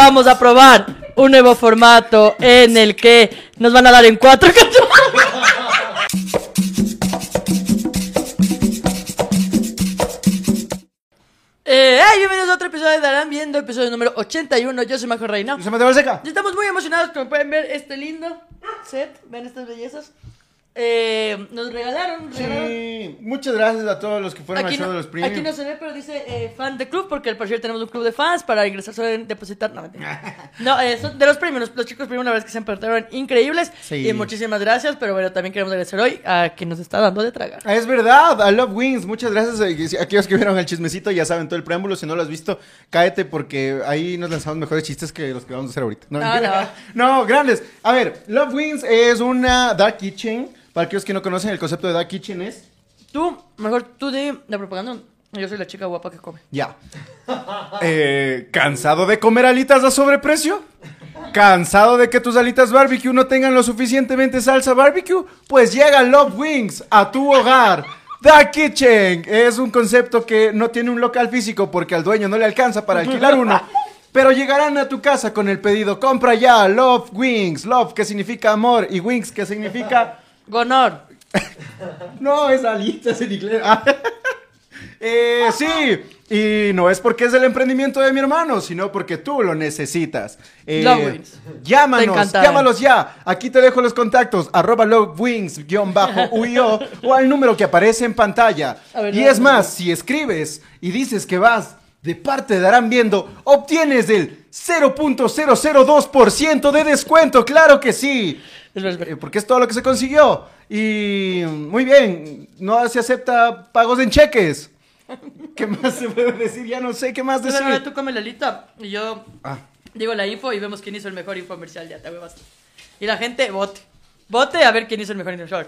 vamos a probar un nuevo formato en el que nos van a dar en cuatro Eh, hey, bienvenidos a otro episodio de Darán Viendo, episodio número 81. Yo soy Majo Reina. ¿Se me te seca? Y estamos muy emocionados, como pueden ver, este lindo set. Ven estas bellezas. Eh, nos regalaron. Sí, muchas gracias a todos los que fueron Aquí al show no, de los premios. aquí no se ve, pero dice eh, fan de club, porque al parecer tenemos un club de fans para ingresar solo en depositar. No. No, eh, son de los premios, los, los chicos premios, la verdad es que se han portaron increíbles. Sí. Y muchísimas gracias, pero bueno, también queremos agradecer hoy a quien nos está dando de tragar. Es verdad, a Love Wings, muchas gracias a aquellos que vieron el chismecito, ya saben todo el preámbulo, si no lo has visto, cáete porque ahí nos lanzamos mejores chistes que los que vamos a hacer ahorita. No, mentira. no, grandes. A ver, Love Wings es una dark kitchen, para aquellos que no conocen el concepto de dark kitchen es... Tú, mejor tú de la propaganda. Yo soy la chica guapa que come. Ya. Eh, ¿Cansado de comer alitas a sobreprecio? ¿Cansado de que tus alitas barbecue no tengan lo suficientemente salsa barbecue? Pues llega Love Wings a tu hogar. The Kitchen es un concepto que no tiene un local físico porque al dueño no le alcanza para alquilar uno. Pero llegarán a tu casa con el pedido, compra ya Love Wings. Love que significa amor y Wings que significa... Gonor. No, es alitas en inglés. Ah. Eh, sí, y no es porque es el emprendimiento de mi hermano, sino porque tú lo necesitas. Eh. Te Llámanos, llámalos ya. Aquí te dejo los contactos, arroba lovewings-uio o al número que aparece en pantalla. Ver, y no, es no, más, si escribes y dices que vas de parte de Darán Viendo, obtienes el 0.002% de descuento, claro que sí. Espera, espera. Eh, porque es todo lo que se consiguió. Y muy bien, no se acepta pagos en cheques. ¿Qué más se puede decir? Ya no sé qué más decir. tú come la lista y yo Ah, digo la info y vemos quién hizo el mejor infomercial. Ya te huevas. Y la gente vote. Vote a ver quién hizo el mejor infomercial.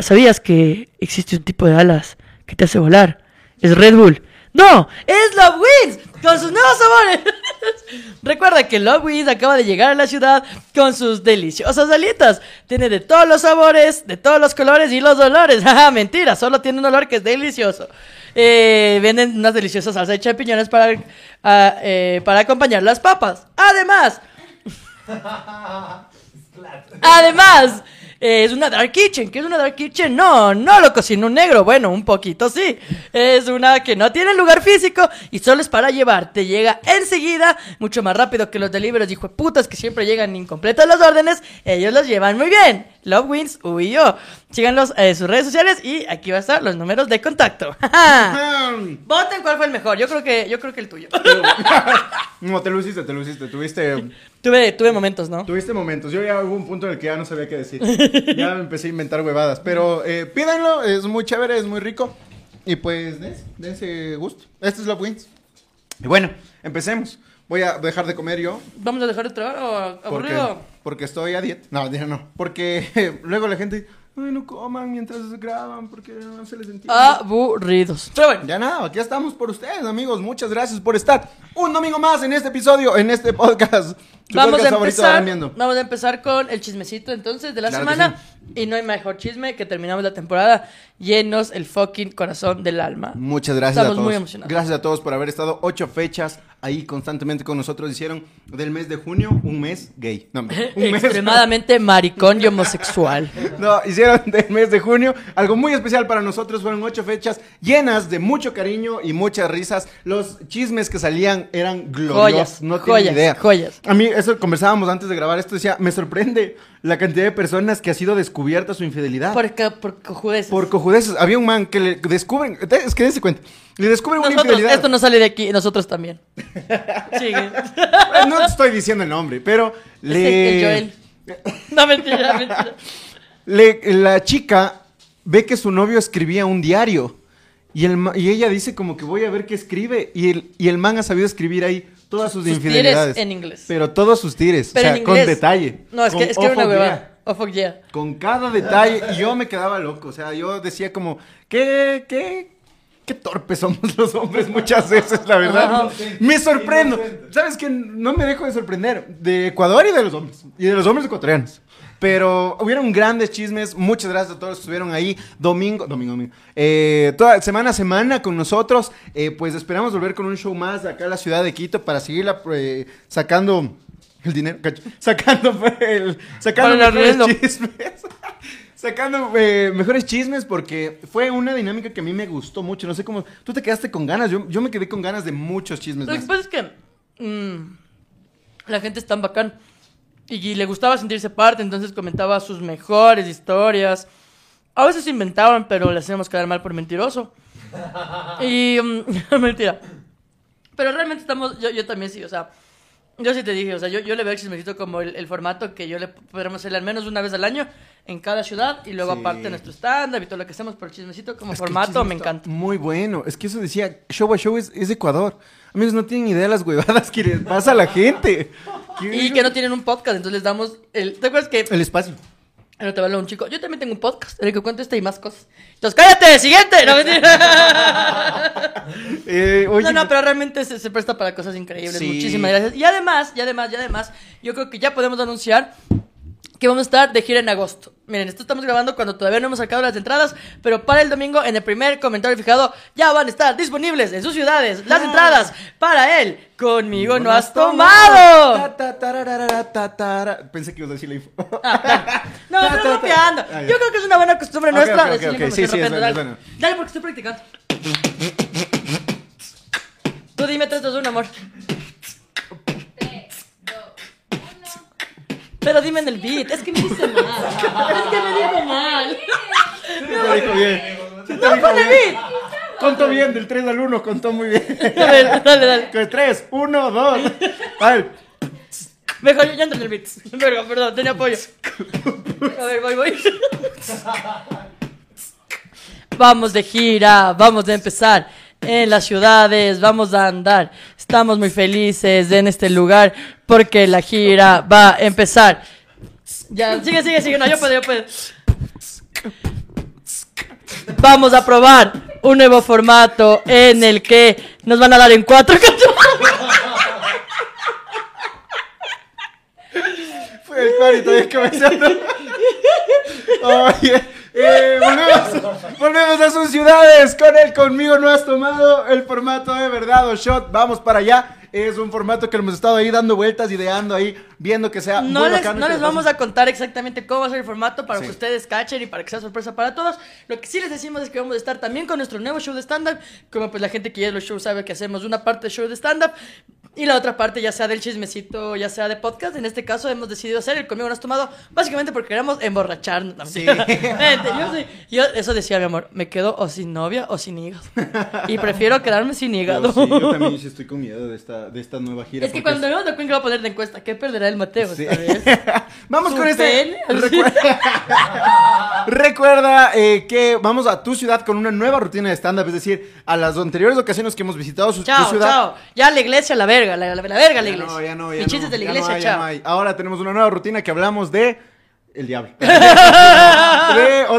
¿Sabías que existe un tipo de alas que te hace volar? Es Red Bull. ¡No! ¡Es Love Wings! ¡Con sus nuevos sabores! Recuerda que Love Wings acaba de llegar a la ciudad con sus deliciosas alitas. Tiene de todos los sabores, de todos los colores y los olores. ¡Jaja! Mentira, solo tiene un olor que es delicioso. Eh, venden unas deliciosas salsas de champiñones para, ah, eh, para acompañar las papas. Además, Además, eh, es una Dark Kitchen. ¿Qué es una Dark Kitchen? No, no lo cocina un negro. Bueno, un poquito sí. Es una que no tiene lugar físico y solo es para llevar. Te llega enseguida, mucho más rápido que los deliveries, hijo de putas, que siempre llegan incompletas las órdenes. Ellos los llevan muy bien. Love Wins, uy yo. Síganlos en sus redes sociales y aquí va a estar los números de contacto. Voten cuál fue el mejor. Yo creo que, yo creo que el tuyo. no, te lo hiciste, te lo hiciste. Tuviste, tuve, tuve momentos, ¿no? tuviste momentos. Yo ya hubo un punto en el que ya no sabía qué decir. Ya me empecé a inventar huevadas. Pero eh, pídanlo, es muy chévere, es muy rico. Y pues, dense, dense gusto. Este es Love Wings. Y bueno, empecemos. Voy a dejar de comer yo. Vamos a dejar de trabajar o Porque, aburrido. porque estoy a dieta. No, no. Porque luego la gente, ay, no coman mientras graban porque no se les entiende. Aburridos. Pero bueno, Ya nada, aquí estamos por ustedes, amigos. Muchas gracias por estar un domingo más en este episodio, en este podcast. Vamos a empezar. Vamos a empezar con el chismecito entonces de la Claro semana. Y no hay mejor chisme que terminamos la temporada llenos el fucking corazón del alma. Muchas gracias Estamos a todos. muy emocionados. Gracias a todos por haber estado ocho fechas ahí constantemente con nosotros. Hicieron del mes de junio un mes gay. No, un mes. Extremadamente maricón y homosexual. No, hicieron del mes de junio algo muy especial para nosotros. Fueron ocho fechas llenas de mucho cariño y muchas risas. Los chismes que salían eran gloriosos. Joyas, no joyas, idea. joyas. A mí, eso conversábamos antes de grabar esto. Decía, me sorprende la cantidad de personas que ha sido descubierta su infidelidad. Por, por cojudeces. Por cojudeces. Había un man que le descubren. Es que dense cuenta. Le descubren una infidelidad. esto no sale de aquí, nosotros también. Sigue. No te estoy diciendo el nombre, pero le. El Joel. No, mentira, mentira. le- la chica ve que su novio escribía un diario y, el, y ella dice como que voy a ver qué escribe y el, y el man ha sabido escribir ahí todas sus, Sus infidelidades. en inglés. Pero todos sus tires, Pero o sea, en con detalle. No, es que, es que era una hueva. Oh, fuck yeah. Con cada detalle y yo me quedaba loco, o sea, yo decía como, ¿qué, qué, qué torpes somos los hombres muchas veces, la verdad. Ajá. Me sorprendo. ¿Sabes qué? No me dejo de sorprender de Ecuador y de los hombres. Y de los hombres ecuatorianos. Pero hubieron grandes chismes. Muchas gracias a todos los que estuvieron ahí. Domingo, domingo, domingo. Eh, toda semana a semana con nosotros. Eh, pues esperamos volver con un show más acá en la ciudad de Quito para seguir eh, sacando el dinero. Sacando el, sacando Para mejores chismes. Sacando eh, mejores chismes porque fue una dinámica que a mí me gustó mucho. No sé cómo. Tú te quedaste con ganas. Yo, yo me quedé con ganas de muchos chismes Lo que pasa es que mm, la gente es tan bacán y, le gustaba sentirse parte, entonces comentaba sus mejores historias. A veces inventaban, pero le hacíamos quedar mal por mentiroso. Y mm, mentira. Pero realmente estamos, yo, yo también sí, o sea, yo sí te dije, o sea, yo, yo le veo el chismecito como el, el formato que yo le podremos hacer al menos una vez al año en cada ciudad y luego Sí. aparte nuestro stand-up y todo lo que hacemos por el chismecito como Es formato me encanta. Muy bueno. Es que eso decía, show a show es, es Ecuador. Amigos, no tienen idea de las huevadas que les pasa a la gente. Y que no tienen un podcast, entonces les damos el... ¿Te acuerdas que El espacio. No te un chico. Yo también tengo un podcast en el que cuento esta y más cosas. Entonces, cállate, siguiente. No. Eh, oye, no, no, pero realmente se, se presta para cosas increíbles. Sí. Muchísimas gracias. Y además, y además, y además, yo creo que ya podemos anunciar que vamos a estar de gira en agosto. Miren, esto estamos grabando cuando todavía no hemos sacado las entradas, pero para el domingo, en el primer comentario fijado, ya van a estar disponibles en sus ciudades las Ah. entradas para él. Conmigo no has tomado. ta, ta. Pensé que ibas a decir la info. Ah. No, rapeando. ta. Ah. Yo creo que es una buena costumbre Ok, nuestra ok, ok, decir la ok. información Sí, sí, Dale. bueno. Dale, porque estoy practicando. Tú dime 3, 2, 1, amor. Pero dime en el beat. Es que me dice mal. Es que me dijo mal. Sí te dijo bien. Sí te No dijo bien. beat. Contó bien, del 3 al 1, contó muy bien. A ver, dale, dale. 3, 1, 2. A ver. Mejor yo ya entro en el beat. Verga, perdón, tenía apoyo. A ver, voy, voy. Vamos de gira, vamos a empezar en las ciudades, vamos a andar. Estamos muy felices en este lugar porque la gira va a empezar. Sigue, sigue, sigue. No, yo puedo, yo puedo. Vamos a probar un nuevo formato en el que nos van a dar en cuatro Fue el Cori todavía comenzando. Oye, eh, volvemos, volvemos a sus ciudades. Con él, conmigo no has tomado el formato de verdad o shot. Vamos para allá. Es un formato que hemos estado ahí dando vueltas, ideando ahí, viendo que sea No muy les, bacano no que les vamos a contar exactamente cómo va a ser el formato para Sí. que ustedes cachen y para que sea sorpresa para todos. Lo que sí les decimos es que vamos a estar también con nuestro nuevo show de stand-up. Como pues la gente que ya los shows sabe que hacemos una parte de show de stand-up y la otra parte ya sea del chismecito, ya sea de podcast. En este caso hemos decidido hacer el conmigo no has tomado básicamente porque queremos emborracharnos. Sí. Vente, yo, sí- yo eso decía mi amor, me quedo o sin novia o sin hígado. Y prefiero quedarme sin hígado. Yo, sí, yo también sí estoy con miedo de esta, de esta nueva gira. Es que cuando de Queen que va a poner de encuesta, ¿qué perderá el Mateo Sí. esta vez? Vamos ¿Su con este. Recuerda, Recuerda, eh, que vamos a tu ciudad con una nueva rutina de stand-up, es decir, a las anteriores ocasiones que hemos visitado su, tu ciudad. chao. Ya la iglesia, la verga, la, la, la verga, la Ya iglesia. no, ya no, ya no, de la ya iglesia, no hay, ya chao. no hay. Ahora tenemos una nueva rutina que hablamos de el diablo.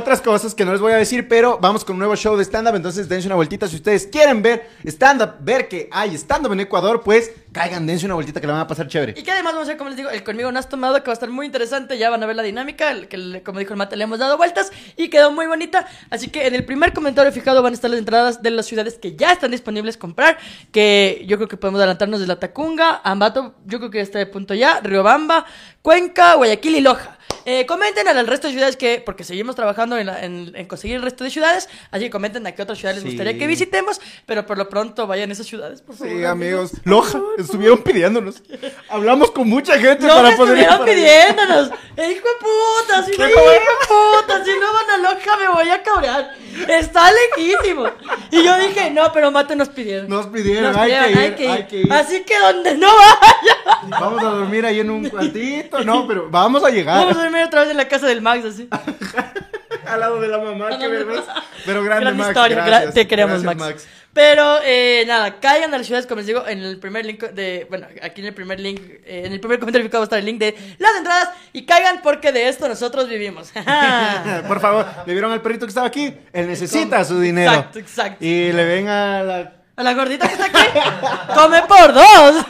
De otras cosas que no les voy a decir, pero vamos con un nuevo show de stand-up, entonces dense una vueltita. Si ustedes quieren ver stand-up, ver que hay stand-up en Ecuador, pues caigan, dense una vueltita que la van a pasar chévere. Y que además vamos a hacer, como les digo, el conmigo no has tomado, que va a estar muy interesante. Ya van a ver la dinámica, que como dijo el mate, le hemos dado vueltas y quedó muy bonita. Así que en el primer comentario fijado van a estar las entradas de las ciudades que ya están disponibles comprar. Que yo creo que podemos adelantarnos de La Tacunga, Ambato, yo creo que este punto ya, Riobamba, Cuenca, Guayaquil y Loja. Eh, comenten al resto de ciudades que, porque seguimos trabajando en, la- en- en conseguir el resto de ciudades, así que comenten a qué otras ciudades Sí. les gustaría que visitemos, pero por lo pronto vayan a esas ciudades, por favor. Sí, amigos. Loja, estuvieron pidiéndonos. Hablamos con mucha gente No para poder ir estuvieron para pidiéndonos. Eh, hijo de puta, si no, ¿Qué hijo de puta, si no van a loja me voy a cabrear. Está lejísimo. Y yo dije, no, pero Mate nos pidieron. Nos pidieron, Nos hay, pidieron, que ir, hay que ir. Así que donde no vaya. Vamos a dormir ahí en un cuartito. No, pero vamos a llegar. Vamos a dormir otra vez en la casa del Max, así. Al lado de la mamá, qué vergüenza. Pero grande, Gran Max. historia, gracias, gra- te queremos, gracias, Max. Pero eh, nada, caigan a las ciudades, como les digo, en el primer link de. Bueno, aquí en el primer link, eh, en el primer comentario fijado va a estar el link de las entradas. Y caigan porque de esto nosotros vivimos. Por favor, ¿le vieron al perrito que estaba aquí? Él necesita su dinero. Exacto, exacto. Y le ven a la... A la gordita que está aquí, come por dos.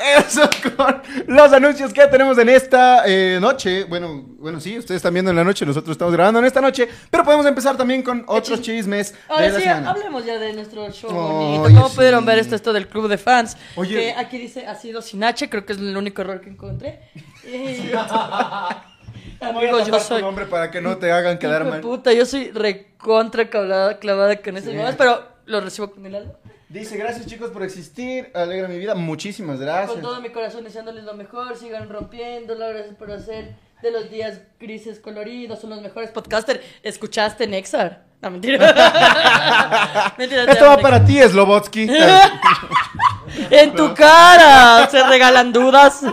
Eso con los anuncios que tenemos en esta eh, noche. Bueno, bueno, sí, ustedes están viendo en la noche, nosotros estamos grabando en esta noche, pero podemos empezar también con otros chismes de Ahora la sí, semana. hablemos ya de nuestro show Oye, bonito. ¿Cómo sí. pudieron ver esto, esto del club de fans? Oye. Que aquí dice, ha sido sin H, creo que es el único error que encontré. Y- Voy a Amigos, yo soy... nombre para que no te hagan quedar mal. puta, yo soy recontra clavada, clavada con esas mamás, pero lo recibo con el alma. Dice, gracias chicos por existir, alegra mi vida, muchísimas gracias. Con todo mi corazón deseándoles lo mejor, sigan rompiéndolo, gracias por hacer de los días grises coloridos, son los mejores podcasters. ¿Escuchaste Nexar? No, mentira. mentira Esto va para ti, Slobotsky. En tu cara se regalan dudas.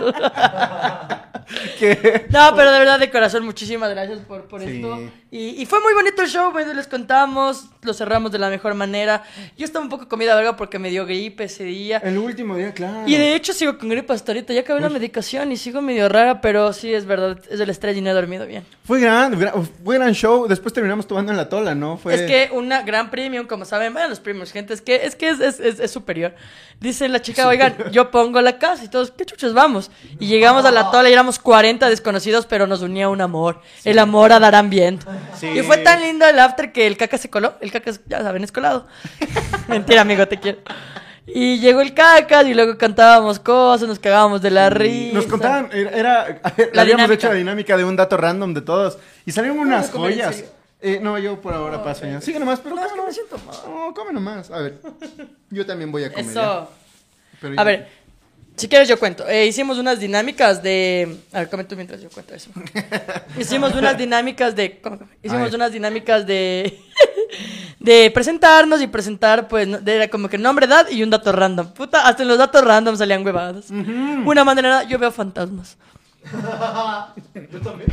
No, pero de verdad de corazón, muchísimas gracias por, por Sí. esto. Y, y fue muy bonito el show, les contamos, lo cerramos de la mejor manera. Yo estaba un poco comida verga porque me dio gripe ese día. El último día, claro. Y de hecho sigo con gripe hasta ahorita, ya acabé la medicación y sigo medio rara, pero sí es verdad, es el estrés y no he dormido bien. Fue gran, gran- fue gran show. Después terminamos tomando en la tola, ¿no? Fue... Es que una gran premium, como saben, vayan los premiums, gente, es que es, que es, es, es- es superior. Dice la chica, oigan, yo pongo la casa y todos, ¿qué chuchas vamos? Y llegamos a la tola y éramos 40 desconocidos, pero nos unía un amor. El amor a dar ambiente. Sí. Y fue tan lindo el after que el caca se coló. El caca, ya saben, es colado. Mentira, amigo, te quiero. Y llegó el caca y luego cantábamos cosas, nos cagábamos de la risa. Nos contaban, era, era- La habíamos dinámica. hecho la dinámica de un dato random de todos. Y salieron unas joyas. Eh, no, yo por ahora paso ya. Sigue nomás, pero No, es come que me siento mal. No, come nomás. A ver, yo también voy a comer. Eso. ya- A ver, si quieres yo cuento. Eh, hicimos unas dinámicas de... A ver, come tú mientras yo cuento eso. hicimos unas dinámicas de... come. Hicimos unas dinámicas de... de presentarnos y presentar, pues, no- era como que nombre, edad y un dato random. Puta, hasta en los datos random salían huevadas. Una manera, yo veo fantasmas.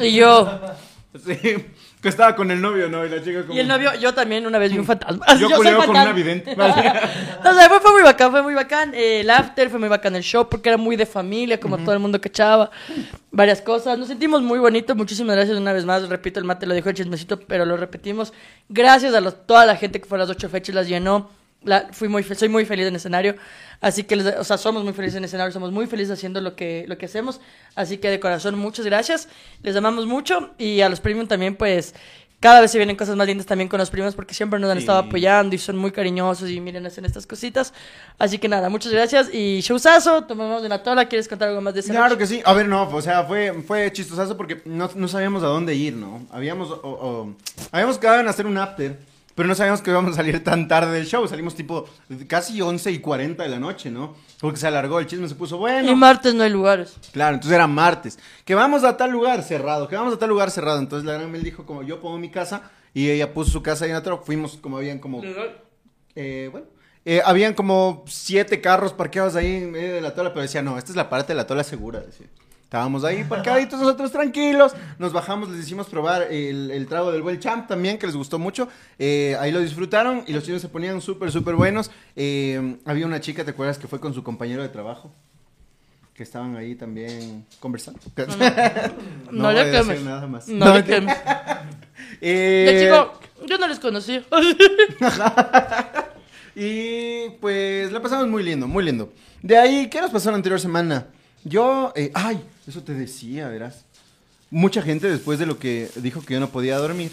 Y yo... Sí, que estaba con el novio, ¿no? Y la chica como... Y el novio, yo también una vez vi un fantasma. Yo soy culeo con una vidente. no sé, fue, fue muy bacán, fue muy bacán. Eh, el after fue muy bacán el show porque era muy de familia, como todo el mundo cachaba. Varias cosas. Nos sentimos muy bonitos. Muchísimas gracias una vez más. Repito, el mate lo dijo el chismecito, pero lo repetimos. Gracias a los- toda la gente que fue a las ocho fechas, las llenó. La- fui muy, soy muy feliz en escenario. Así que, o sea, somos muy felices en escenario, somos muy felices haciendo lo que, lo que hacemos. Así que de corazón, muchas gracias. Les amamos mucho. Y a los premium también, pues, cada vez se vienen cosas más lindas también con los primos porque siempre nos han Sí. estado apoyando y son muy cariñosos y miren, hacen estas cositas. Así que nada, muchas gracias. Y showzazo, tomamos de la tola. ¿Quieres contar algo más de ese Claro que sí. A ver, no, o sea, fue, fue chistosazo porque no, no sabíamos a dónde ir, ¿no? Habíamos, o- o- habíamos quedado en hacer un after, pero no sabíamos que íbamos a salir tan tarde del show. Salimos tipo casi 11 y 40 de la noche, ¿no? Porque se alargó, el chisme se puso bueno. Y martes no hay lugares. Claro, entonces era martes. Que vamos a tal lugar cerrado, que vamos a tal lugar cerrado. Entonces la gran Mel dijo como yo pongo mi casa y ella puso su casa ahí en otro. Fuimos como habían como... Eh, bueno, eh, habían como siete carros parqueados ahí en medio de la tola, pero decía, no, esta es la parte de la tola segura, decía. Estábamos ahí parqueaditos nosotros tranquilos, nos bajamos, les hicimos probar el, el trago del buen champ también, que les gustó mucho, Eh, ahí lo disfrutaron y los chinos se ponían súper, súper buenos. Eh, había una chica, ¿te acuerdas? Que fue con su compañero de trabajo, que estaban ahí también conversando. No, voy le a decir quemes. nada más. No, le mentira. quemes. Eh, chico, yo no les conocía. Y pues la pasamos muy lindo, muy lindo. De ahí, ¿qué nos pasó la anterior semana? Yo, ay, eso te decía, verás. Mucha gente después de lo que dijo que yo no podía dormir.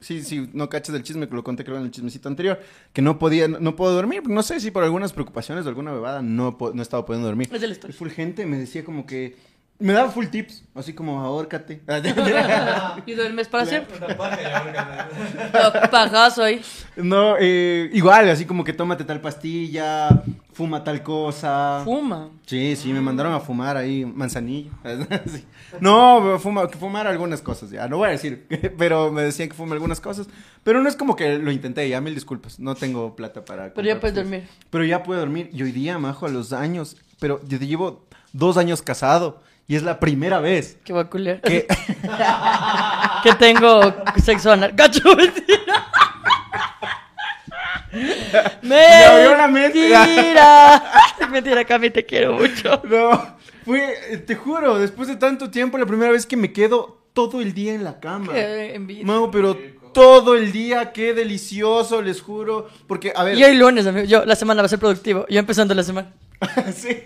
Sí, sí, no cachas del chisme, que lo conté creo en el chismecito anterior, que no podía, no, no puedo dormir, no sé si por algunas preocupaciones o alguna bebada no, no estaba pudiendo dormir. Es. Y full gente me decía como que, me daba full tips, así como ahórcate. y duermes para siempre. Pajazo ahí. no, eh, igual, así como que tómate tal pastilla, fuma tal cosa. Fuma. Sí, sí, me mandaron a fumar ahí manzanillo. Sí. No, fuma, fumar algunas cosas, ya, no voy a decir, pero me decían que fume algunas cosas. Pero no es como que lo intenté, ya mil disculpas, no tengo plata para... Pero ya puedes dormir. Pero ya puedo dormir, y hoy día, majo, a los años, pero yo llevo dos años casado, y es la primera vez Que voy a culiar. que... que tengo sexo anal. ¡Gacho, mentira! Me abrió la mente. Mentira. Mentira, Cami, te quiero mucho. no, fue, te juro, después de tanto tiempo, la primera vez que me quedo todo el día en la cama. Qué envidia. No, pero todo el día, qué delicioso, les juro. Porque, a ver. Y hoy lunes, amigo. Yo, la semana va a ser productivo. Yo empezando la semana. sí.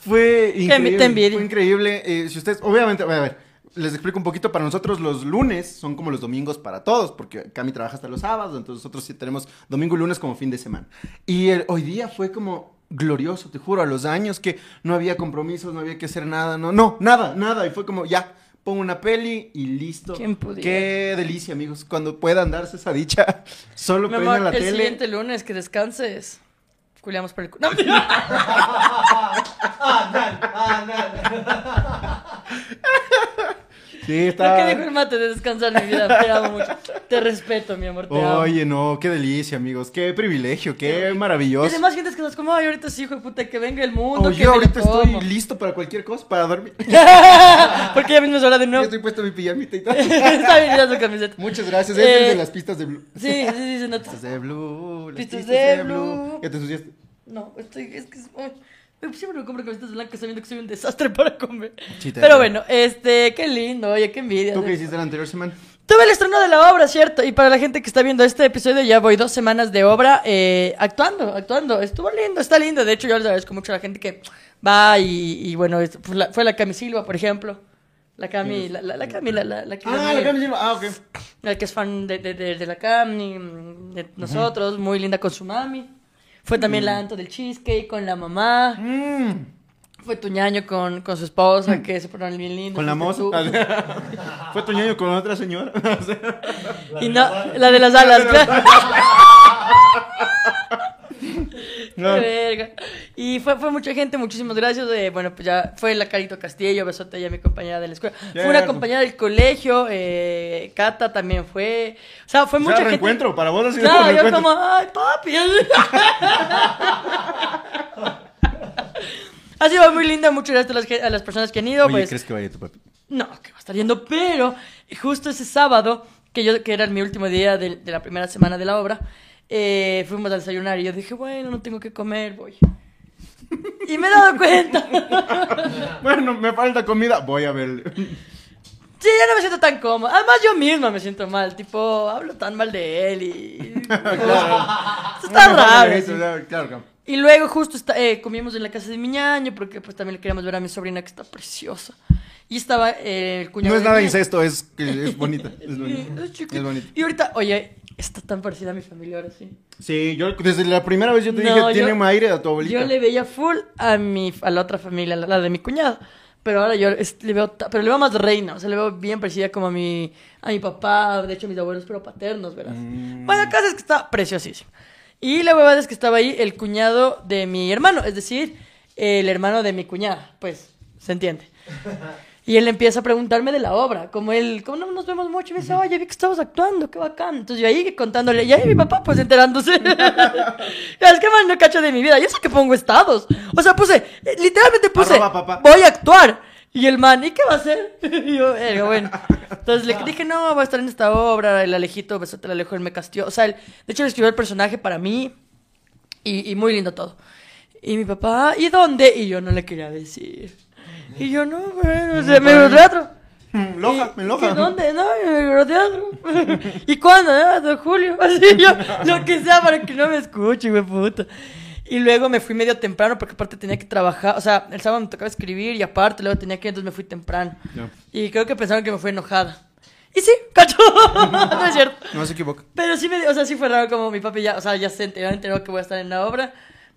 Fue increíble. Fue increíble. Eh, si ustedes, obviamente, a ver, a ver, les explico un poquito. Para nosotros los lunes son como los domingos para todos, porque Cami trabaja hasta los sábados, entonces nosotros sí tenemos domingo y lunes como fin de semana. Y el- hoy día fue como glorioso, te juro, a los años que no había compromisos, no había que hacer nada, no, no, nada, nada. Y fue como, ya, pongo una peli y listo. ¿Quién pudiera? Qué delicia, amigos, cuando puedan darse esa dicha. Solo Mi amor, la el tele. siguiente lunes que descanses. Culeamos por el cu- No, Sí, Lo que está... dijo el mate de descansar mi vida. Te amo mucho. Te respeto, mi amor. Te amo. Oye, no, qué delicia, amigos. Qué privilegio, qué Y maravilloso. además gente que estás como, ay, ahorita sí, hijo de puta, que venga el mundo. Oh, que yo ahorita estoy como". listo para cualquier cosa, para dormir. Porque ya mismo es hora de Ya no. estoy puesto mi pijamita y tal. Está bien, mira su camiseta. Muchas gracias. Eh, Es el de las pistas de Blue. Sí, sí, sí, se nota. Pistas de Blue. las Pistas de Blue. Ya te ensuciaste. No, estoy, es que es- ay, siempre me compro camisetas blancas sabiendo que soy un desastre para comer. Pero bueno, este, qué lindo, oye, qué envidia. ¿Tú qué hiciste la anterior semana? Tuve el estreno de la obra, ¿cierto? Y para la gente que está viendo este episodio, ya voy dos semanas de obra eh, actuando, actuando. Estuvo lindo, está lindo. De hecho, yo les agradezco mucho a la gente que va y, y bueno, fue la, fue la Cami Silva, por ejemplo. La Cami, la, la, la Cami, la, la, Ah, la Cami Silva. Ah, ok. la que es fan de, de, de, de la Cami, de nosotros, muy linda con su mami. Fue también la Anto del Cheesecake con la mamá. Mm, Fue tu ñaño con, con su esposa, que se fueron bien lindo. con la moza. Fue tu ñaño con otra señora. Y no, la de las alas, claro. No. Verga. Y fue, fue mucha gente, muchísimas gracias. eh, bueno, pues ya fue la Carito Castillo, besote ya mi compañera de la escuela. Fue una compañera del colegio, eh, Cata también fue. O sea, fue O sea, mucha gente. reencuentro. Para vos ha sido Claro, yo como, ay, papi. ha sido muy linda, muchas gracias a las, ge- a las personas que han ido. Oye, pues, ¿crees que vaya tu papi? no, que va a estar yendo, pero justo ese sábado, que yo que era mi último día de, de la primera semana de la obra, eh, fuimos a desayunar y yo dije, bueno, no tengo que comer, voy. Y me he dado cuenta. Bueno, me falta comida. Voy a ver. Sí, ya no me siento tan cómoda. Además, yo misma me siento mal. Tipo, hablo tan mal de él y. claro. Esto está raro. eso, claro. Y luego justo está- eh, comimos en la casa de mi ñaño porque pues también le queríamos ver a mi sobrina que está preciosa. Y estaba eh, el cuñado No es de nada mi- incesto, es, es bonita. Es bonita. es bonita. Y ahorita, oye, está tan parecida a mi familia ahora sí. Sí, yo desde la primera vez yo te No, dije, tiene un aire a tu abuelita. Yo le veía full a mi a la otra familia, la, la de mi cuñado. Pero ahora yo es- le veo, pero le veo más reina, o sea, le veo bien parecida como a mi, a mi papá, de hecho a mis abuelos, pero paternos, ¿verdad? Mm. Bueno, el caso es que está preciosísimo. Y la huevada es que estaba ahí el cuñado de mi hermano, es decir, el hermano de mi cuñada, pues, se entiende. Y él empieza a preguntarme de la obra, como él, como no nos vemos mucho, y me dice, oye, vi que estabas actuando, qué bacán. Entonces yo ahí contándole, y ahí mi papá, pues enterándose. es que más no cacho de mi vida, yo sé que pongo estados. O sea, puse, eh, literalmente puse, Arroba, voy a actuar. Y el man, ¿y qué va a hacer? y yo, eh, bueno. Entonces le dije, no, voy a estar en esta obra, el Alejito, besote el Alejo, él me castió. O sea, él, de hecho, él escribió el personaje para mí y, y muy lindo todo. Y mi papá, ¿y dónde? Y yo no le quería decir. Y yo, no, bueno, o sea, me lo teatro. Mm, Loja, Y- me loja. ¿y ¿Dónde? No, me teatro. ¿Y cuándo? Ah, de julio. Así yo, lo que sea para que no me escuche, güey, puta. Y luego me fui medio temprano porque aparte tenía que trabajar. O sea, el sábado me tocaba escribir y aparte luego tenía que, entonces me fui temprano. Y creo que pensaron que me fui enojada. Y sí, cacho. no es cierto. No se equivoca. Pero sí me, o sea, sí fue raro como mi papi ya, o sea, ya se enteró, enteró que voy a estar en la obra.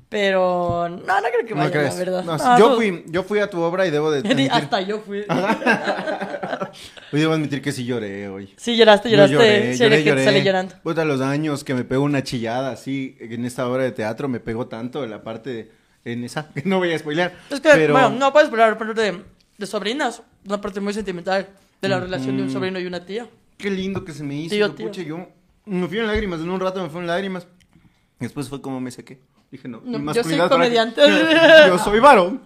Pero no, no creo que No vaya, crees. la verdad. No, No, yo, no. fui, yo fui a tu obra y debo de admitir, Hasta yo fui. hoy debo admitir que sí lloré hoy. Sí, lloraste, lloraste. lloré, sí, lloré, lloré. sale llorando. Puta, los años que me pegó una chillada así en esta obra de teatro me pegó tanto en la parte en esa que no voy a spoilear. Es que, pero bueno, no puedes hablar de, de sobrinas. Una parte muy sentimental de la relación de un sobrino y una tía. qué lindo que se me hizo. Tío, yo, tío. pucha, yo me fui en lágrimas, en un rato me fui en lágrimas. Después fue como me sequé. Dije, no, No, yo soy comediante. yo soy varón.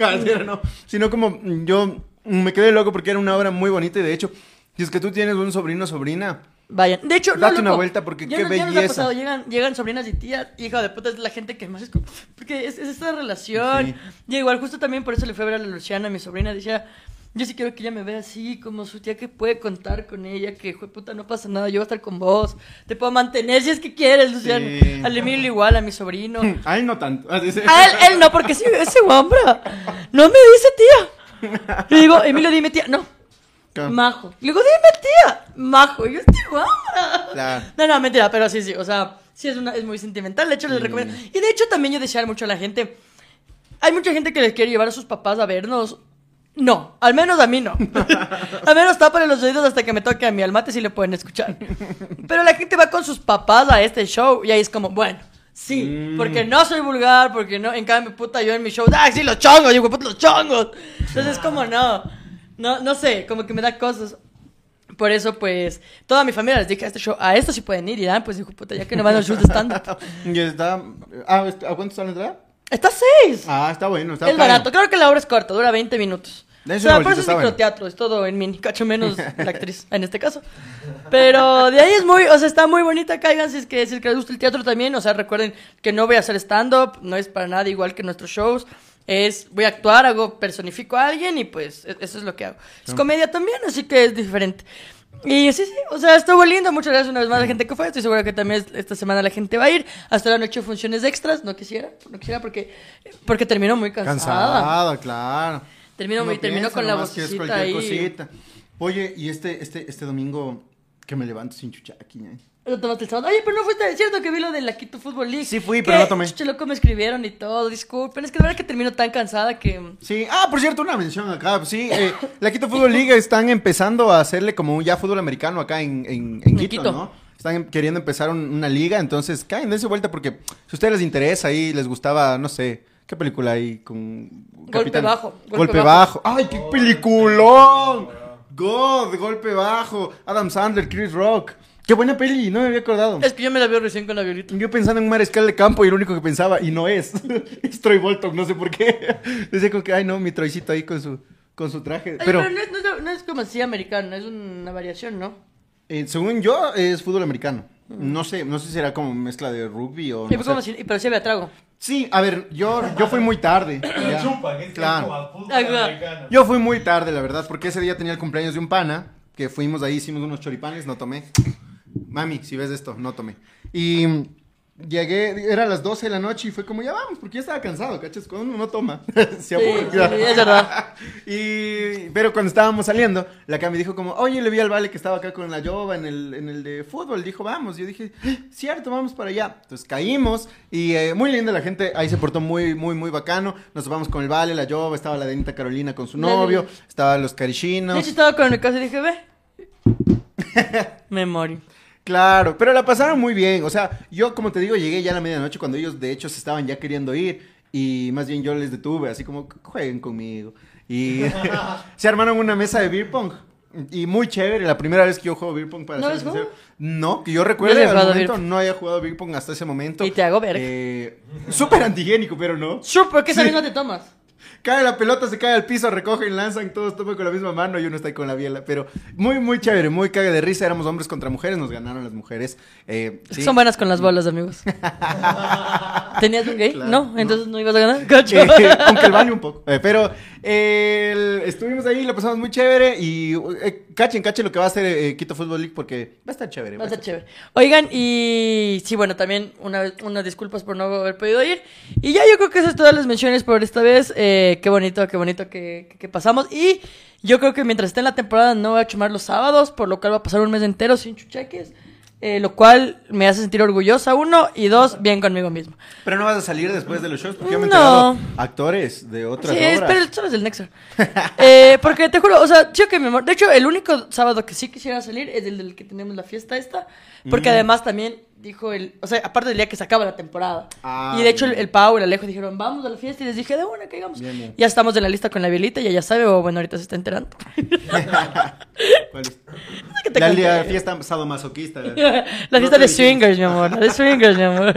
no, sino como yo me quedé loco porque era una obra muy bonita y de hecho, si es que tú tienes un sobrino o sobrina, Vayan. De hecho, no, Date loco, una vuelta porque ya qué no- ya nos ha belleza. pasado, llegan, llegan sobrinas y tías, hija de puta, es la gente que más es como- Porque es, es esta relación. Sí. Y igual, justo también por eso le fui a ver a la Luciana, mi sobrina, decía, Yo sí quiero que ella me vea así, como su tía que puede contar con ella, que, jue puta, no pasa nada, yo voy a estar con vos. Te puedo mantener si es que quieres, Luciano. Sí. Al Emilio igual, a mi sobrino. A él no tanto. A él, él no, porque sí, ese hombra. No me dice tía. Le digo, Emilio, dime tía. No, majo. Le digo, dime tía. Majo. Yo, hombra. Claro. No, no, mentira, pero sí, sí. O sea, sí es, una, es muy sentimental. De hecho, les recomiendo. Y de hecho, también yo desear mucho a la gente. Hay mucha gente que les quiere llevar a sus papás a vernos. No, al menos a mí no. al menos tápale los oídos hasta que me toque a mi almate si le pueden escuchar. Pero la gente va con sus papás a este show y ahí es como, bueno, sí, Mm. porque no soy vulgar, porque no, en cambio, puta, yo en mi show, ¡ah, sí, los chongos! Digo, puta, los chongos. Entonces es como, no, no, no sé, como que me da cosas. Por eso, pues, toda mi familia les dije a este show, a esto sí pueden ir. Y dan, pues, dijo, puta, ya que no van a los shows de stand-up. Y está. Ah, ¿a cuánto está la entrada? Está seis. Ah, está bueno. Está es barato. Creo que la obra es corta, dura 20 minutos. O sea, por eso es microteatro, es todo en mini, cacho menos la actriz, en este caso. Pero de ahí es muy, o sea, está muy bonita, caigan si es que, si es que les gusta el teatro también. O sea, recuerden que no voy a hacer stand-up, no es para nada igual que nuestros shows. Es, voy a actuar, hago, personifico a alguien y pues e- eso es lo que hago. Es comedia también, así que es diferente. Y sí, sí, o sea, estuvo lindo. Muchas gracias una vez más a la gente que fue. Estoy segura que también esta semana la gente va a ir. Hasta la noche funciones extras. No quisiera, no quisiera porque, porque terminó muy cansada. Cansada, claro. Terminó, muy, No terminó piensa con la vocecita ahí. cosita. Oye, y este, este, este domingo que me levanto sin chuchaqui, ¿eh? Lo tomaste el sábado. Oye, pero no fuiste, cierto que vi lo de la Quito Football League. Sí fui, pero no tomé. chuche, loco, me escribieron y todo, disculpen. Es que de verdad que termino tan cansada que... Sí, ah, por cierto, una mención acá. Sí, eh, la Quito Fútbol Liga están empezando a hacerle como un ya fútbol americano acá en, en, Quito, Quito. ¿no? Están em- queriendo empezar un- una liga, entonces caen, dense vuelta porque si a ustedes les interesa ahí, les gustaba, no sé, ¿qué película hay con Golpe Bajo, Golpe, Golpe bajo. ¡Ay, qué peliculón! God, Golpe Bajo. Adam Sandler, Chris Rock. Qué buena peli, no me había acordado. Es que yo me la veo recién con la violita. Yo pensando en un mariscal de campo y lo único que pensaba, y no es, es Troy Bolton, no sé por qué. Decía como que, ay no, mi Troycito ahí con su, con su traje. Ay, Pero, Pero, no, es, no es- no es como así americano, es una variación, ¿no? eh, según yo, es fútbol americano. No sé, no sé si será como mezcla de rugby o Y no fue como sé. si- pero sí había trago. Sí, a ver, yo, yo fui muy tarde. es Claro. como al fútbol claro. americano. Yo fui muy tarde, la verdad, porque ese día tenía el cumpleaños de un pana, que fuimos ahí, hicimos unos choripanes, no tomé. Mami, si ves esto, no tomé. Y llegué, era las 12 de la noche y fue como, ya vamos, porque ya estaba cansado, ¿cachas? Cuando uno no toma, se aburre. sí, es verdad. Y, pero cuando estábamos saliendo, la Cami dijo como, oye, le vi al Vale que estaba acá con la Yoba en el, en el de fútbol. Dijo, vamos. Yo dije, "Ah, cierto, vamos para allá. Entonces caímos y eh, muy linda la gente. Ahí se portó muy, muy, muy bacano. Nos vamos con el Vale, la Yoba, estaba la Denita Carolina con su novio, estaban los De carichinos. hecho, estaba con mi casa y dije, ve. Me morí. Claro, pero la pasaron muy bien. O sea, yo, como te digo, llegué ya a la medianoche cuando ellos, de hecho, se estaban ya queriendo ir. Y más bien yo les detuve, así como, jueguen conmigo. Y se armaron una mesa de beer pong. Y muy chévere, la primera vez que yo juego beer pong para ¿No ser sincero. No, que yo recuerde no al momento no haya jugado beer pong hasta ese momento. Y te hago verga. Eh, Súper antigénico, pero no. ¿por qué Sí. misma te tomas? Cae la pelota, se cae al piso, recogen, lanzan, todos toman con la misma mano y uno está ahí con la biela. Pero muy, muy chévere, muy cague de risa. Éramos hombres contra mujeres, nos ganaron las mujeres. Eh, sí. Son buenas con las bolas, amigos. ¿Tenías un gay? Claro, no, entonces no ibas a ganar. Cacho. Eh, aunque el baño un poco. Eh, pero eh, el- estuvimos ahí, la pasamos muy chévere. Y eh, cachen, cachen lo que va a hacer eh, Quito Fútbol League porque va a estar chévere. Va a estar chévere. Oigan, y sí, bueno, también una unas disculpas por no haber podido ir. Y ya yo creo que esas todas las menciones por esta vez. Eh, qué bonito, qué bonito que, que- que pasamos. Y yo creo que mientras esté en la temporada no voy a chumar los sábados, por lo cual va a pasar un mes entero sin chucheques. Eh, lo cual me hace sentir orgullosa, uno, y dos, bien conmigo mismo. Pero no vas a salir después de los shows porque yo me he No. actores de otras Sí, obras. espera, solo es del Nexo. eh, porque te juro, o sea, yo que mi amor. De hecho, el único sábado que sí quisiera salir es el del que tenemos la fiesta esta. Porque Mm. además también dijo el. O sea, aparte del día que se acaba la temporada. Ah, y de hecho, el, el Pau y el Alejo dijeron, vamos a la fiesta. Y les dije, de una, que. Bien, bien. Ya estamos en la lista con la Violita, ya ya sabe, o bueno, ahorita se está enterando. ¿Cuál es? que te La, la fiesta sadomasoquista. la fiesta No de swingers, mi amor. La de swingers, mi amor.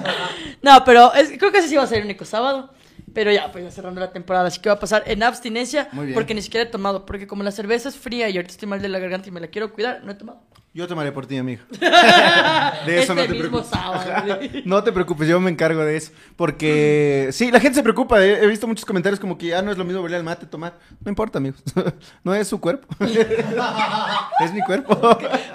no, pero es- creo que ese sí va a ser el único sábado. Pero ya, pues ya cerrando la temporada. Así que va a pasar en abstinencia. Muy bien. Porque ni siquiera he tomado. Porque como la cerveza es fría y ahorita estoy mal de la garganta y me la quiero cuidar, no he tomado. Yo tomaré por ti, amigo. De eso Este no te mismo preocupes. sábado. No te preocupes, yo me encargo de eso. Porque sí, la gente se preocupa. He, he visto muchos comentarios como que ya no es lo mismo verle al mate tomar. No importa, amigos. No es su cuerpo. Es mi cuerpo.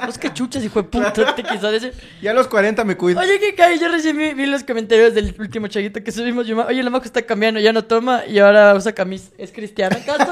Pues que chuchas, hijo de puta, te quiso decir. Ya a los 40 me cuido. Oye, que cae, yo recién vi, vi los comentarios del último chaguito que subimos. Yo, Oye, la majo está cambiando, ya no toma y ahora usa camisa. ¿Es cristiana acaso?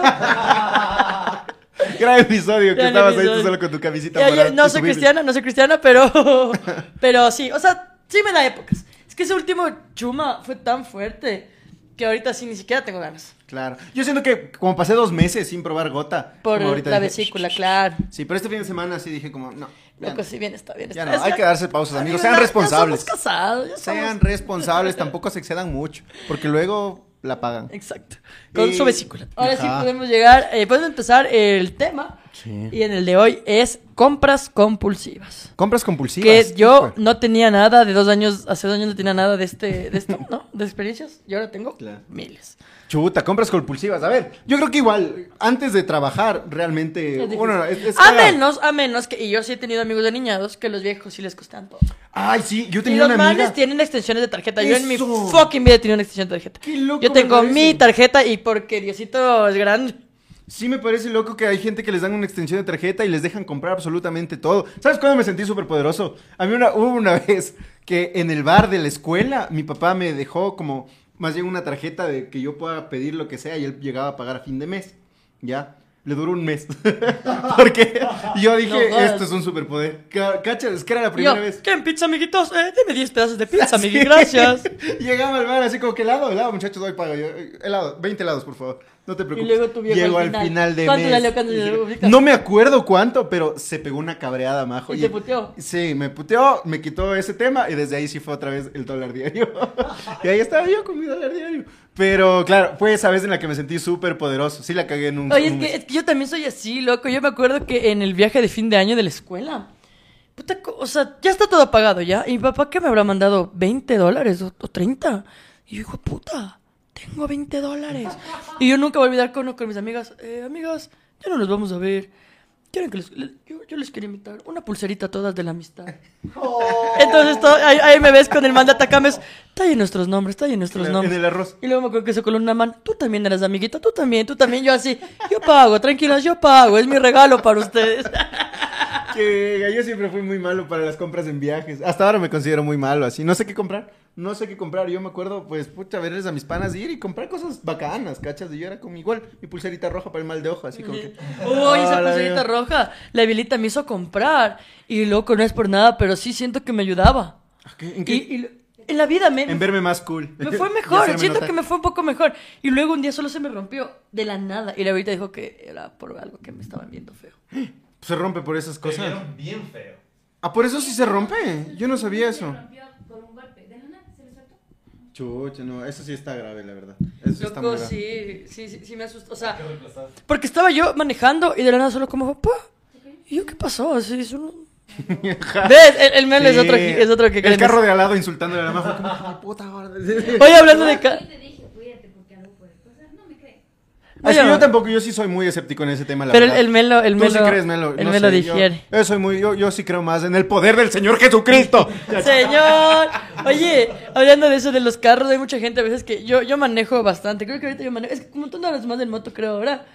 Gran episodio que Gran estabas ahí tú solo con tu camisita Ya, ya, morada no soy cristiana, no soy cristiana, pero, pero sí, o sea, sí me da épocas. Es que ese último chuma fue tan fuerte que ahorita sí ni siquiera tengo ganas. Claro. Yo siento que como pasé dos meses sin probar gota. Por la dije, vesícula, claro. Sí, pero este fin de semana sí dije como, no. ya Loco, no. sí, bien está, bien Ya está. no, hay que darse pausas, amigos. Sean ya- responsables. Ya somos casados, ya somos... Sean responsables, tampoco se excedan mucho. Porque luego la pagan. Exacto. Con Y- su vesícula. Ahora sí Ajá. podemos llegar, eh, podemos empezar el tema. Sí. Y en el de hoy es compras compulsivas. Compras compulsivas. Que yo no tenía nada de dos años, hace dos años no tenía nada de este, de esto, ¿no? De experiencias. Y ahora tengo Claro. miles. Chuta, compras compulsivas. A ver, yo creo que igual, antes de trabajar, realmente. Es difícil. bueno, es, es a menos, a menos que, y yo sí he tenido amigos de niñados que los viejos sí les costan todo. Ay, sí, yo Y tenía los una manes amiga. tienen extensiones de tarjeta. Yo en mi fucking vida he tenido una extensión de tarjeta. Qué loco yo tengo mi tarjeta y porque Diosito es grande. Sí me parece loco que hay gente que les dan una extensión de tarjeta y les dejan comprar absolutamente todo. ¿Sabes cuándo me sentí súper poderoso? A mí una, hubo una vez que en el bar de la escuela mi papá me dejó como más bien una tarjeta de que yo pueda pedir lo que sea y él llegaba a pagar a fin de mes. ¿Ya? Le duró un mes. Porque yo dije, No esto es un superpoder. Ca- Cacha, es que era la primera Yo, vez. ¿qué en pizza, amiguitos? Eh, deme 10 pedazos de pizza, Sí. amigui, gracias. Llegaba al bar así como que helado, helado, muchachos, doy pago. Yo, eh, helado, 20 helados, por favor. No te preocupes. luego tu viejo Llegó al al final. final, de ¿Cuánto mes. salió Y lo ubicas? No me acuerdo cuánto, pero se pegó una cabreada, majo. ¿Y te puteó? Sí, me puteó, me quitó ese tema y desde ahí sí fue otra vez el dólar diario. y ahí estaba yo con mi dólar diario. Pero claro, fue esa vez en la que me sentí súper poderoso. Sí la cagué en un... Oye, es un que, mes. es que yo también soy así, loco. Yo me acuerdo que en el viaje de fin de año de la escuela, puta, o sea, ya está todo pagado ya. Y mi papá, ¿qué me habrá mandado? ¿20 dólares o, o 30? Y yo, hijo puta, tengo 20 dólares. Y yo nunca voy a olvidar con, con mis amigas, eh, amigas, ya no nos vamos a ver. ¿Quieren que les, le- yo, yo les quiero invitar una pulserita todas de la amistad. Entonces todo- ahí, ahí me ves con el manda tacames. Talle nuestros nombres, talle nuestros En nombres. el arroz. Y luego me acuerdo que se coló una mano. Tú también eras amiguita, tú también, tú también. Yo así, yo pago, tranquilas, yo pago. Es mi regalo para ustedes. Que yo siempre fui muy malo para las compras en viajes. Hasta ahora me considero muy malo así. No sé qué comprar. No sé qué comprar. Yo me acuerdo, pues, pucha, verles a mis panas ir y comprar cosas bacanas, ¿cachas? Y yo era como igual, mi pulserita roja para el mal de ojo, así como que... Uy, esa pulserita roja. La Evilita me hizo comprar. Y loco, no es por nada, pero sí siento que me ayudaba. ¿Qué? ¿En qué? Y, y en la vida me, En verme más cool. me fue mejor. Siento notar. que me fue un poco mejor. Y luego un día solo se me rompió de la nada. Y la Evilita dijo que era por algo que me estaban viendo feo. Se rompe por esas cosas. bien feo. Ah, por eso sí se rompe. Yo no sabía eso. Se rompió por un golpe. De la nada se le soltó. Chucha, no, eso sí está grave, la verdad. Eso sí está Loco, muy grave. sí, sí, sí, sí me asustó. O sea, porque estaba yo manejando y de la nada solo como, papá. ¿Y yo qué pasó? Así, es un... ¿Ves? El, el meme es Sí. otro, que- es otro que El creen. carro de al lado insultándole a la majo. como, "Hijo de puta, ahora". Oye, hablando de... ca- Yo te dije, cuídate porque algo puede pasar. No me cree. Oye, yo tampoco, yo sí soy muy escéptico en ese tema, la Pero el, verdad. el Melo, el Tú Melo, sí crees, Melo. el no Melo sé, yo- difiere. Yo, soy muy, yo, yo sí creo más en el poder del Señor Jesucristo. Señor, oye, hablando de eso de los carros, hay mucha gente a veces que yo, yo manejo bastante. Creo que ahorita yo manejo. Es que como tú no hablas más del moto, creo ahora.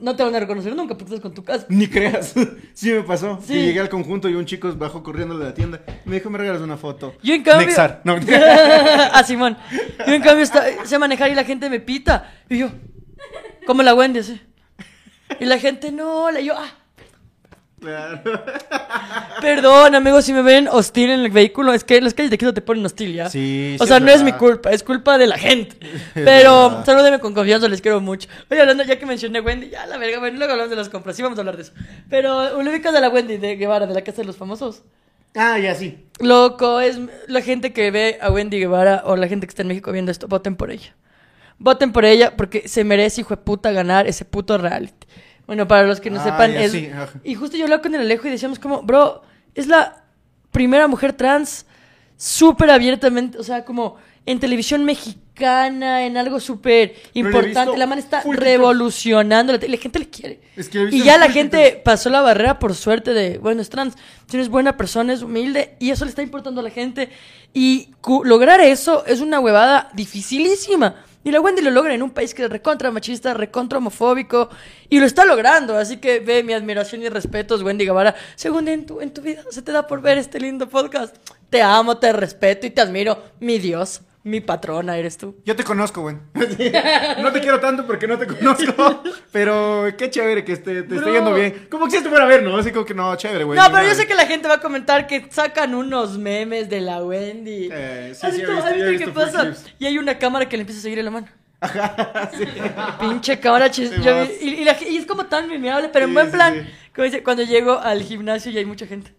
No te van a reconocer nunca porque estás con tu casa. Ni creas. Sí me pasó. Sí. Que llegué al conjunto y un chico bajó corriendo de la tienda. Me dijo, me regalas una foto. Yo en cambio. Nexar. No, a Simón. Yo en cambio está- sé manejar y la gente me pita. Y yo, como la Wendy, así. Y la gente, no, la, yo, ah, Claro. perdón, amigos, si me ven hostil en el vehículo, es que las calles de aquí no te ponen hostil, ¿ya? Sí, O sí, sea, es no es mi culpa, es culpa de la gente. Pero salúdenme con confianza, les quiero mucho. Oye, hablando, ya que mencioné Wendy, ya la verga, bueno, luego hablamos de las compras, sí vamos a hablar de eso. Pero, ¿le ubicas de la Wendy de Guevara, de la Casa de los Famosos? Ah, ya sí. Loco, es la gente que ve a Wendy Guevara o la gente que está en México viendo esto, voten por ella. Voten por ella porque se merece, hijo de puta, ganar ese puto reality. Bueno, para los que no Ah, sepan, es... sí. Y justo yo hablaba con el Alejo y decíamos como, bro, es la primera mujer trans súper abiertamente, o sea, como en televisión mexicana, en algo súper importante. La man está revolucionando la la gente le quiere. Es que Y ya la gente pasó la barrera por suerte de, bueno, es trans, si no es buena persona, es humilde, y eso le está importando a la gente. Y lograr eso es una huevada dificilísima. Y la Wendy lo logra en un país que es recontra machista, recontra homofóbico, y lo está logrando. Así que ve mi admiración y respetos, Wendy Guevara. Según en tu, en tu vida se te da por ver este lindo podcast. Te amo, te respeto y te admiro. Mi Dios, mi patrona eres tú. Yo te conozco, güey. no te quiero tanto porque no te conozco. Pero qué chévere que esté, te esté Bro. yendo bien. Como que si estuviera a ver, ¿no? Así como que no, chévere, güey. No, pero yo sé que la gente va a comentar que sacan unos memes de la Wendy. Eh, sí, ¿Has sí, visto, visto, has qué pasa? clips. Y hay una cámara que le empieza a seguir en la mano. Pinche cámara chis. Sí, y, y y es como tan memeable, pero en buen plan. Como dice, cuando llego al gimnasio y hay mucha gente.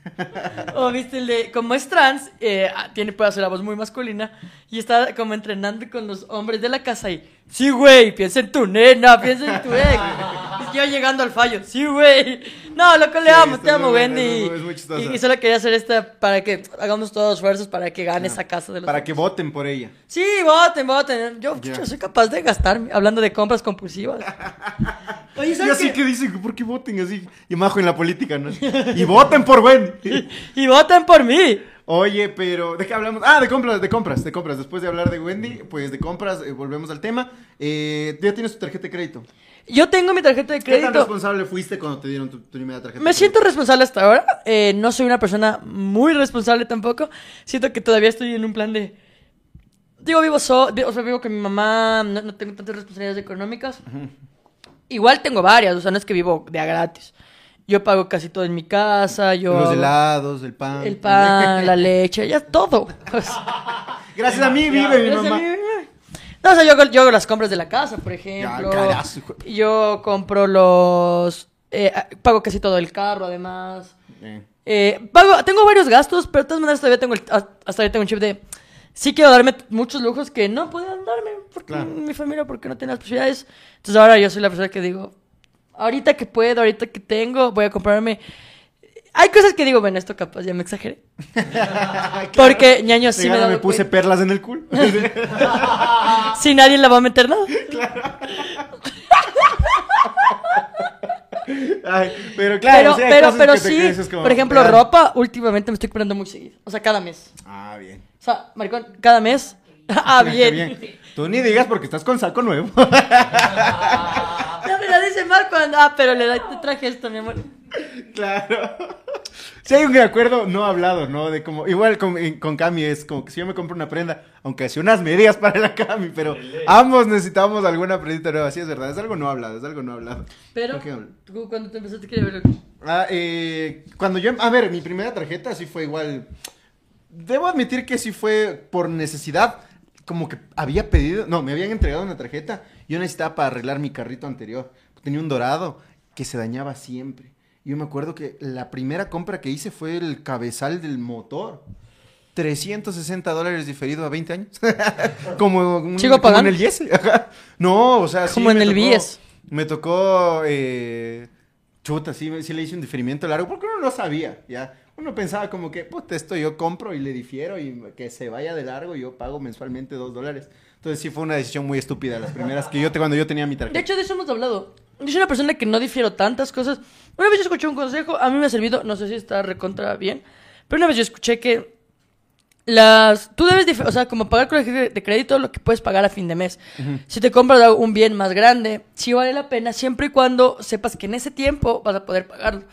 O viste el de, como es trans, eh, ah, tiene, puede hacer la voz muy masculina y está como entrenando con los hombres de la casa y, sí, güey, piensa en tu nena, piensa en tu ex. Y yo llegando al fallo, sí, güey. No, loco, le Sí, amo, te amo, Wendy. y, y solo quería hacer esta para que hagamos todos esfuerzos para que gane esa casa de los Para que voten por ella. Sí, voten, voten. Yo, yo soy capaz de gastarme hablando de compras compulsivas. Oye, Y ¿sabes así qué? que dicen, ¿por qué voten así? Y majo en la política, ¿no? Y voten por Wendy. Y voten por mí. Oye, pero ¿de qué hablamos? Ah, de compras, de compras, de compras. Después de hablar de Wendy, pues de compras, eh, volvemos al tema. Eh, ya tienes tu tarjeta de crédito. Yo tengo mi tarjeta de ¿Qué tan crédito. responsable fuiste cuando te dieron tu, tu primera tarjeta? Me de siento crédito? responsable hasta ahora. Eh, no soy una persona muy responsable tampoco. Siento que todavía estoy en un plan de. Digo, vivo so, o sea, vivo con mi mamá, no, no tengo tantas responsabilidades económicas. Igual tengo varias, o sea, no es que vivo de a gratis. Yo pago casi todo en mi casa, yo. Los helados, el pan. El pan, la leche, ya todo. Gracias a mí vive mi Gracias a mamá. mí. No, o sea, yo yo hago las compras de la casa, por ejemplo. carazo, hijo Yo compro los... eh, pago casi todo el carro, además. Eh, Eh, pago, tengo varios gastos, pero de todas maneras todavía tengo el- hasta ahorita tengo un chip de... Sí quiero darme muchos lujos que no podían darme porque Claro. mi familia, porque no tenía las posibilidades. Entonces ahora yo soy la persona que digo, ahorita que puedo, ahorita que tengo, voy a comprarme... Hay cosas que digo, bueno, esto capaz ya me exageré. Porque, ñaño, sí me, me puse cuenta. perlas en el culo. Si nadie la va a meter nada. Ay, pero claro, pero, pero, sí, como por ejemplo, ropa, últimamente me estoy comprando muy seguido. O sea, cada mes. Ah, bien. O sea, maricón, cada mes. Ah, Qué bien. Tú ni digas porque estás con saco nuevo. La dice Marco. Ah, pero le da- te traje esto, mi amor. claro. Si hay un acuerdo no hablado, ¿no? De como, igual con, con Cami es como que si yo me compro una prenda, aunque sea unas medias para la Cami, pero ambos necesitamos alguna prendita nueva. Sí, es verdad, es algo no hablado, es algo no hablado. Pero, tú cuando te empezaste a querer ver Ah, eh, cuando yo, a ver, mi primera tarjeta sí fue igual. Debo admitir que sí fue por necesidad. Como que había pedido, no, me habían entregado una tarjeta. Yo necesitaba para arreglar mi carrito anterior. Tenía un dorado que se dañaba siempre. Yo me acuerdo que la primera compra que hice fue el cabezal del motor. 360 dólares diferido a 20 años. como, un- Sigo como en pagando. el Yes. No, o sea, sí Como en me el tocó- Vies. Me tocó eh, Chuta, sí, sí le hice un diferimiento largo porque uno no sabía, ¿ya? Uno pensaba como que, puta, esto yo compro y le difiero y que se vaya de largo y yo pago mensualmente dos dólares. Entonces sí fue una decisión muy estúpida, las primeras que yo te, cuando yo tenía mi tarjeta. De hecho, de eso hemos hablado. Yo soy una persona que no difiero tantas cosas. Una vez yo escuché un consejo, a mí me ha servido, no sé si está recontra bien, pero una vez yo escuché que las tú debes, o sea, como pagar con de crédito lo que puedes pagar a fin de mes. Si te compras un bien más grande, sí vale la pena siempre y cuando sepas que en ese tiempo vas a poder pagarlo.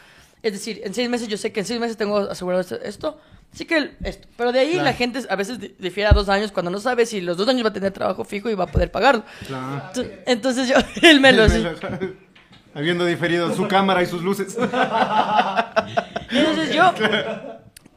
Es decir, en seis meses yo sé que en seis meses tengo asegurado esto, esto sí que esto. Pero de ahí Claro. la gente a veces di- difiere a dos años cuando no sabe si los dos años va a tener trabajo fijo y va a poder pagarlo. Claro. Ent- Entonces yo, el melo, sí. Habiendo diferido su cámara y sus luces. Entonces yo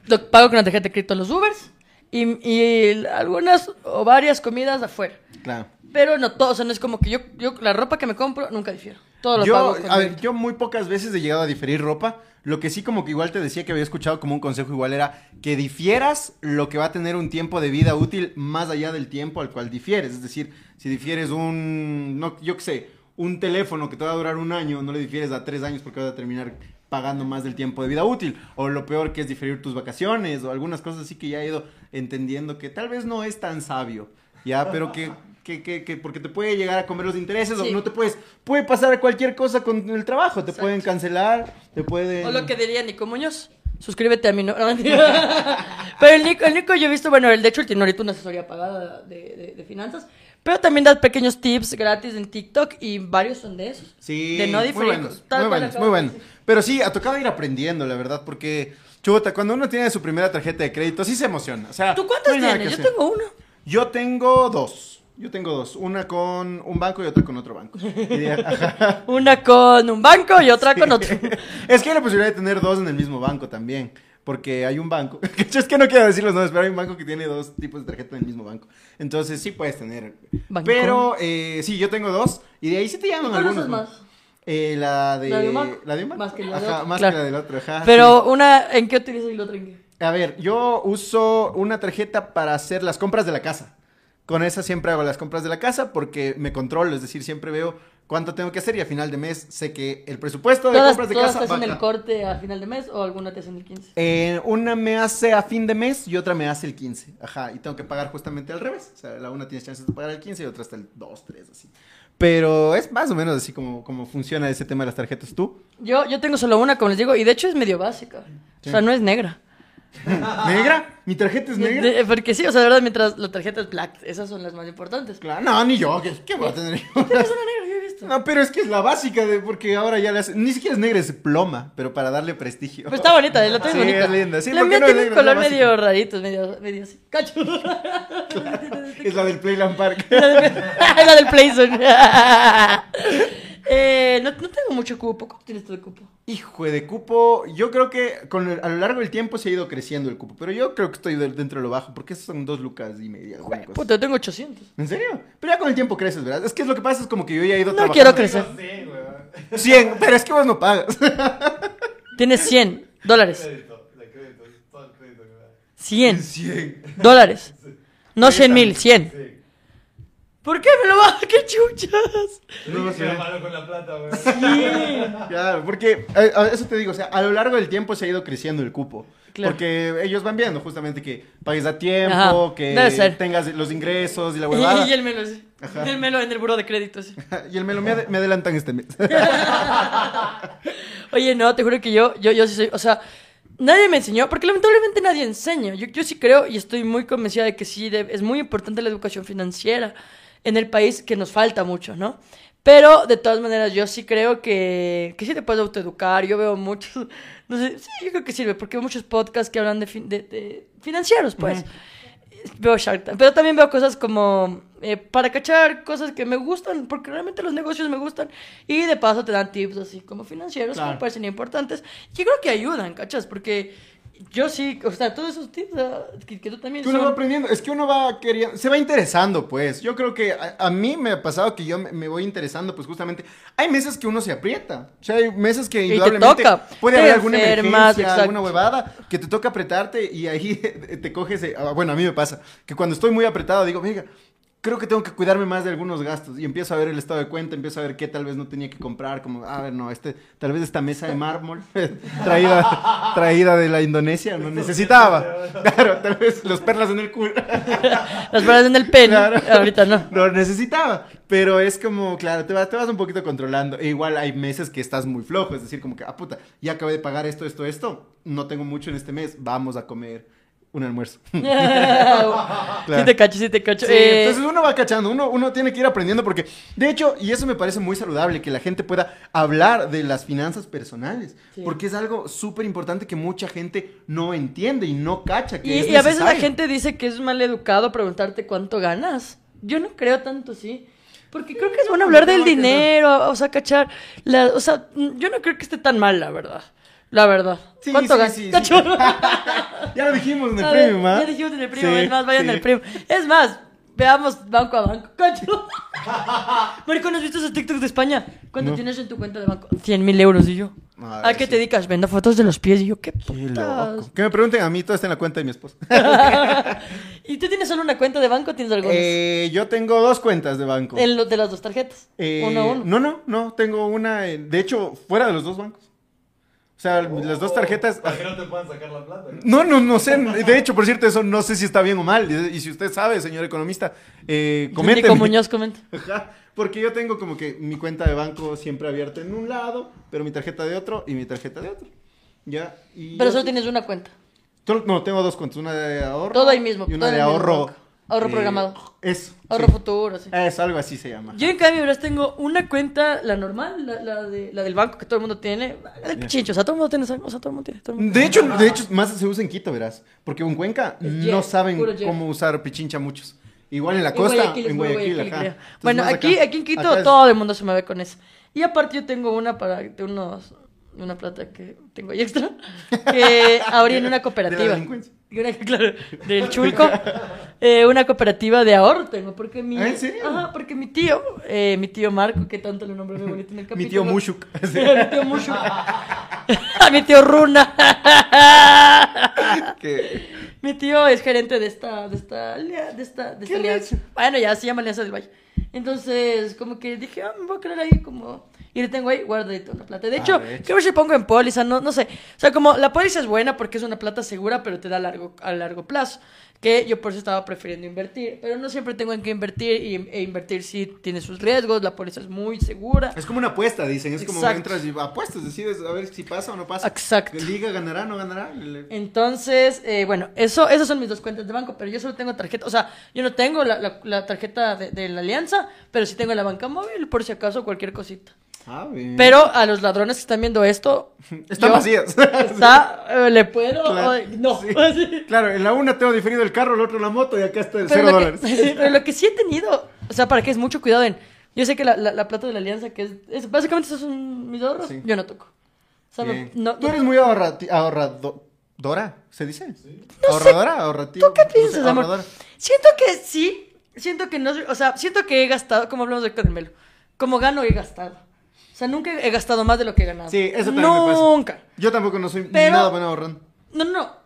lo pago con la tarjeta de crédito en los Ubers y, y algunas o varias comidas afuera. Claro. Pero no todo, o sea, no es como que yo, yo la ropa que me compro nunca difiero. Todo lo Yo, pago con a ver, crédito. yo muy pocas veces he llegado a diferir ropa. Lo que sí como que igual te decía que había escuchado como un consejo igual era que difieras lo que va a tener un tiempo de vida útil más allá del tiempo al cual difieres. Es decir, si difieres un, no, yo qué sé, un teléfono que te va a durar un año, no le difieres a tres años porque vas a terminar pagando más del tiempo de vida útil. O lo peor que es diferir tus vacaciones o algunas cosas así que ya he ido entendiendo que tal vez no es tan sabio, ya, pero que... Que, que, que porque te puede llegar a comer los intereses Sí. o no te puedes puede pasar cualquier cosa con el trabajo te Exacto. pueden cancelar te pueden O lo que diría Nico Muñoz. Suscríbete a mi no. Pero el Nico, el Nico yo he visto, bueno, él de hecho él tiene ahorita una asesoría pagada de, de- de finanzas. Pero también da pequeños tips gratis en TikTok y varios son de esos. Sí, De no muy buenos, muy buenos, muy buenos. Pero sí, ha tocado ir aprendiendo, la verdad, porque, chuta, cuando uno tiene su primera tarjeta de crédito, sí se emociona. O sea, ¿Tú cuántas no tienes? Yo tengo uno. Yo tengo dos. Yo tengo dos. Una con un banco y otra con otro banco. Ajá. Una con un banco y otra con otro. es que hay la posibilidad de tener dos en el mismo banco también. Porque hay un banco. es que no quiero decir los nombres, pero hay un banco que tiene dos tipos de tarjeta en el mismo banco. Entonces sí puedes tener. Banco. Pero eh, sí, yo tengo dos. Y de ahí sí te llaman ¿Cuál algunos. más? Eh, la de. ¿La de un banco? la de un. Más que la de Ajá, otro. más Claro. que la del otro, ajá. Pero una, ¿en qué utilizas y la otra en qué? A ver, yo uso una tarjeta para hacer las compras de la casa. Con esa siempre hago las compras de la casa porque me controlo, es decir, siempre veo cuánto tengo que hacer y a final de mes sé que el presupuesto de ¿Todas, compras de todas casa te hacen el corte a final de mes o alguna te hacen el 15? Eh, una me hace a fin de mes y otra me hace el 15. Ajá, y tengo que pagar justamente al revés. O sea, la una tiene chances de pagar el 15 y otra hasta el 2, 3, así. Pero es más o menos así como, como funciona ese tema de las tarjetas. ¿Tú? Yo, yo tengo solo una, como les digo, y de hecho es medio básica. O sea, no es negra. ¿Negra? ¿Mi tarjeta es negra? De- porque sí, o sea, de verdad, mientras la tarjeta es black, esas son las más importantes. Claro, no, ni yo. ¿Qué, qué voy a tener yo? Tienes una negra, yo he visto. No, pero es que es la básica de porque ahora ya le hace, ni siquiera es negra, es ploma, pero para darle prestigio. Pues está bonita, la tengo Sí, bonita. es linda, sí, la ¿por qué mía no es tiene un? Es color medio rarito, es medio, medio así. Cacho. Es la del Playland Park. la del Playzone. eh, no, no tengo mucho cupo. ¿Cuánto tienes tú de cupo? Hijo de cupo, yo creo que con el- a lo largo del tiempo se ha ido creciendo el cupo, pero yo creo que estoy de- dentro de lo bajo, porque esos son dos lucas y media. cosa. Puta, tengo 800. ¿En serio? Pero ya con el tiempo creces, ¿verdad? Es que lo que pasa es como que yo ya he ido No trabajando. quiero crecer. 100, pero es que vos no pagas. Tienes 100 dólares. Crédito, de crédito, es todo el crédito que me da. 100 100. dólares. No 100 mil, 100. Sí. ¿Por qué me lo baja? ¡Qué chuchas! No sé. sé. malo con la plata, güey. Claro, porque eh, a eso te digo, o sea, a lo largo del tiempo se ha ido creciendo el cupo. Claro. Porque ellos van viendo justamente que pagues a tiempo, Ajá, que tengas los ingresos y la huevada. Y, y el melo, sí. Ajá. El melo en el buro de crédito, sí. Y el melo me, ade- me adelantan este mes. Oye, no, te juro que yo, yo, yo sí soy, o sea, nadie me enseñó, porque lamentablemente nadie enseña. Yo, yo sí creo y estoy muy convencida de que sí, de- es muy importante la educación financiera en el país, que nos falta mucho, ¿no? Pero de todas maneras, yo sí creo que, que sí te puedes autoeducar. Yo veo muchos, no sé, sí, yo creo que sirve, porque veo muchos podcasts que hablan de, fin- de- de financieros, pues. Veo Shark Tank, pero también veo cosas como eh, para cachar cosas que me gustan, porque realmente los negocios me gustan y de paso te dan tips así como financieros que me parecen importantes y creo que ayudan, ¿cachas? Porque yo sí, o sea, todos esos tips que, que tú también Que uno va aprendiendo, es que uno va queriendo, se va interesando, pues. Yo creo que a, a mí me ha pasado que yo me, me voy interesando, pues justamente. Hay meses que uno se aprieta. O sea, hay meses que te indudablemente toca. puede haber alguna enfermas, emergencia, exacto. alguna huevada, que te toca apretarte y ahí te coges. ah, Bueno, a mí me pasa que cuando estoy muy apretado digo, venga. Creo que tengo que cuidarme más de algunos gastos y empiezo a ver el estado de cuenta, empiezo a ver qué tal vez no tenía que comprar, como, a ver, no, este, tal vez esta mesa de mármol traída, traída de la Indonesia no necesitaba. Claro, tal vez los perlas en el culo. las palabras en el pen, Claro. ahorita no. Lo necesitaba. Pero es como, claro, te vas, te vas un poquito controlando. E igual hay meses que estás muy flojo. Es decir, como que, ah, puta, ya acabé de pagar esto, esto, esto. No tengo mucho en este mes. Vamos a comer un almuerzo. Sí te cacho, sí te cacho. Sí, Eh, entonces uno va cachando, uno, uno tiene que ir aprendiendo porque, de hecho, y eso me parece muy saludable, que la gente pueda hablar de las finanzas personales, Sí. porque es algo súper importante que mucha gente no entiende y no cacha. Que Y, es y a veces la gente dice que es mal educado preguntarte cuánto ganas. Yo no creo tanto, sí. Porque creo que es bueno hablar del dinero, o sea, cachar. la- o sea, yo no creo que esté tan mal, la verdad. La verdad. Sí, ¿Cuánto sí, sí. Ya lo dijimos en el ver, premium, ¿ah? Ya dijimos en el premium, es más, vayan al premium. Es más, veamos banco a banco. Cacho. Marico, ¿no has visto esos TikToks de España? ¿Cuánto No. tienes en tu cuenta de banco? 100 mil euros y yo. ¿A qué te dedicas? Vendo fotos de los pies. Y yo, qué Qué putas. loco. Que me pregunten a mí, todo está en la cuenta de mi esposa. ¿Y tú tienes solo una cuenta de banco o tienes algunas? Eh, yo tengo dos cuentas de banco. En lo- de las dos tarjetas. Eh, uno a uno. No, no, no, tengo una, en- de hecho, fuera de los dos bancos. O sea, las dos tarjetas... Para que no te puedan sacar la plata. No, no, no sé. De hecho, por cierto, eso no sé si está bien o mal. Y si usted sabe, señor economista, eh, Nico coménteme. Muñoz comenta. Ajá, porque yo tengo como que mi cuenta de banco siempre abierta en un lado, pero mi tarjeta de otro y mi tarjeta de otro. Ya. Y Pero solo tienes una cuenta. No, tengo dos cuentas, una de ahorro. Todo ahí mismo, Y una de mismo ahorro. Ahorro programado. Eso. Ahorro sí. futuro, sí. Es algo así se llama. Yo en cambio, verás, tengo una cuenta, la normal, la, la de, la del banco que todo el mundo tiene. Del pichincho, o sea, todo el mundo tiene, o sea, todo el mundo tiene. Todo el mundo De hecho, de hecho, más se usa en Quito, verás. Porque en Cuenca no saben cómo usar pichincha muchos. Igual en la En costa, Guayaquil en Guayaquil, Guayaquil, ajá. Entonces, Bueno, aquí, acá. aquí en Quito es- todo el mundo se mueve con eso. Y aparte yo tengo una para de unos una plata que tengo ahí extra que abrí en una De la claro, del chulco. Eh, una cooperativa de ahorro tengo porque mi ¿Ah, en serio? Ajá, porque mi tío, eh, mi tío Marco, que tanto le nombré muy bonito en el capítulo. Mi tío Mushuk. mi tío Mushuk. Mi tío Runa. que... Mi tío es gerente de esta, de esta, de esta, de esta alianza. Bueno, ya se llama Alianza del Valle. Entonces, como que dije, ah, me voy a creer ahí como... Y le tengo ahí guardadito una plata. De hecho, de hecho. creo que si pongo en póliza, no, no sé. O sea, como la póliza es buena porque es una plata segura, pero te da a largo, a largo plazo. Que yo por eso estaba prefiriendo invertir. Pero no siempre tengo en qué invertir. Y, e invertir sí tiene sus riesgos. La póliza es muy segura. Es como una apuesta, dicen. Es como Exacto. entras y apuestas, decides a ver si pasa o no pasa. Exacto. Liga ganará, no ganará. Entonces, eh, bueno, eso, esas son mis dos cuentas de banco, pero yo solo tengo tarjeta, o sea, yo no tengo la, la- la tarjeta de, de la alianza, pero sí tengo la banca móvil, por si acaso cualquier cosita. Ah, bien. Pero a los ladrones que están viendo esto, Están vacías. Está, eh, le puedo, Claro, no. sí. Claro, en la una tengo diferido el carro, en la otra la moto y acá está Pero, cero que, dólares. pero lo que sí he tenido, o sea, para que es mucho cuidado en, yo sé que la, la, la plata de la alianza, que es, es- básicamente esos son mis ahorros, Sí. yo no toco. O sea, no- Bien. no, Tú no- eres muy ahorrati- ahorradora, ¿se dice? No sé. ¿Ahorradora? ¿Ahorrativo? ¿Tú qué No sé, piensas, amor? ahorradora. Siento que sí, siento que no, soy- o sea, siento que he gastado, como hablamos de Caramelo, como gano he gastado. O sea, nunca he gastado más de lo que he ganado. Sí, eso también me pasa. Nunca. Yo tampoco no soy Pero- nada bueno ahorrando. No, no, no.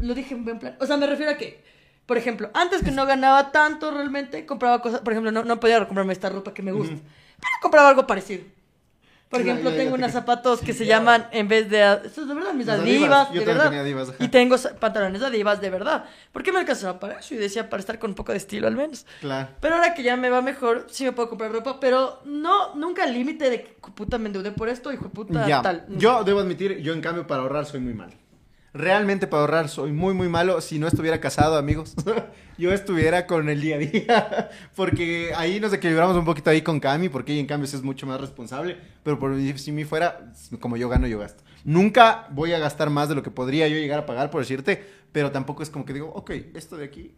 Lo dije en buen plan. O sea, me refiero a que, por ejemplo, antes que no ganaba tanto realmente, compraba cosas, por ejemplo, no, no podía comprarme esta ropa que me gusta, pero compraba algo parecido. Por Ya, ejemplo, ya, ya tengo te unos zapatos que se llaman, en vez de... Estos de verdad, mis Las adivas, Adivas. Yo de también verdad. tenía Adivas, ajá. y tengo sa- pantalones adivas, de verdad. ¿Por qué me alcanzaba para eso? Y decía, para estar con un poco de estilo al menos. Claro. Pero ahora que ya me va mejor, sí me puedo comprar ropa, pero no, nunca al límite de que "Hijo de puta me endeudé por esto, hijo de puta Ya. tal. Yo debo admitir, yo en cambio para ahorrar soy muy malo. Realmente para ahorrar soy muy muy malo. Si no estuviera casado, amigos, yo estuviera con el día a día. Porque ahí nos equilibramos un poquito ahí con Cami, porque ella en cambio es mucho más responsable. Pero por si mí fuera, como yo gano, yo gasto. Nunca voy a gastar más de lo que podría yo llegar a pagar, por decirte. Pero tampoco es como que digo, ok, esto de aquí,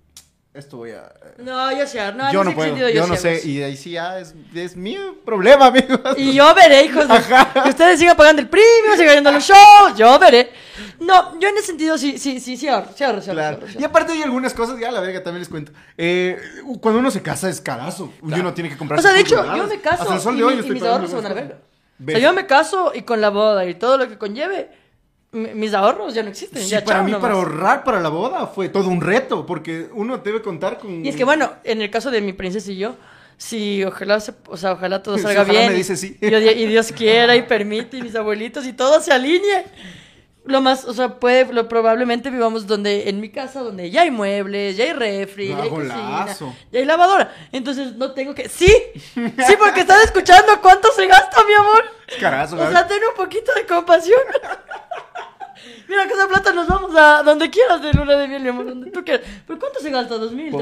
esto voy a... No, yo sí, no, yo no puedo, sentido yo, sí no sé. Y ahí sí ya es, es mi problema, amigos. Y yo veré, hijos de... Que ustedes sigan pagando el premio, sigan yendo a los shows, yo veré. No, yo en ese sentido sí, sí, sí, sí ahorro, sí ahorro, sí ahorro, Claro. Y aparte hay algunas cosas, ya la verga también les cuento. Eh, cuando uno se casa es carazo. Y uno tiene que comprar. O sea, de hecho, yo me caso Hasta el sol y, de hoy mi- y estoy mis pagando ahorros se van a la algunas verga. O sea, yo me caso y con la boda y todo lo que conlleve, mis ahorros ya no existen. Sí, ya, para chao mí, nomás. para ahorrar para la boda fue todo un reto, porque uno debe contar con... Y es que bueno, en el caso de mi princesa y yo, si ojalá, se- o sea, ojalá todo salga ojalá bien. me y- dice sí. Y, y Dios quiera y permite, y mis abuelitos y todo se alinee. Lo más, o sea, puede, lo, probablemente vivamos donde, en mi casa, donde ya hay muebles, ya hay refri, ya hay cocina, ya hay lavadora. Entonces no tengo que. ¡Sí! Sí, porque estás escuchando cuánto se gasta, mi amor. Carazo, O sea, ten un poquito de compasión. Mira, con esa plata nos vamos a donde quieras de luna de miel, mi amor, donde tú quieras. ¿Pero cuánto se gasta? ¿Dos mil?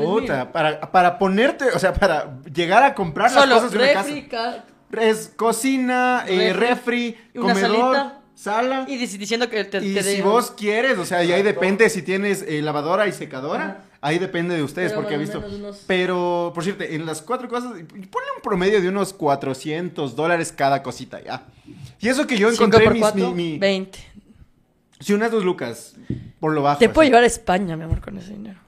Para, para ponerte, o sea, para llegar a comprar las cosas de una casa. Es cocina, eh, Refri, una comedor, salita. Sala. Y dic- diciendo que te, Y te si den- vos quieres, o sea, y ahí depende si tienes eh, lavadora y secadora, ahí depende de ustedes, Pero porque he visto. unos- Pero, por cierto, en las cuatro cosas, ponle un promedio de unos 400 dólares cada cosita, ya. Y eso que yo encontré por mis, cuatro, mi, mi- 20. Si unas dos lucas, por lo bajo. Te puedo llevar a España, mi amor, con ese dinero.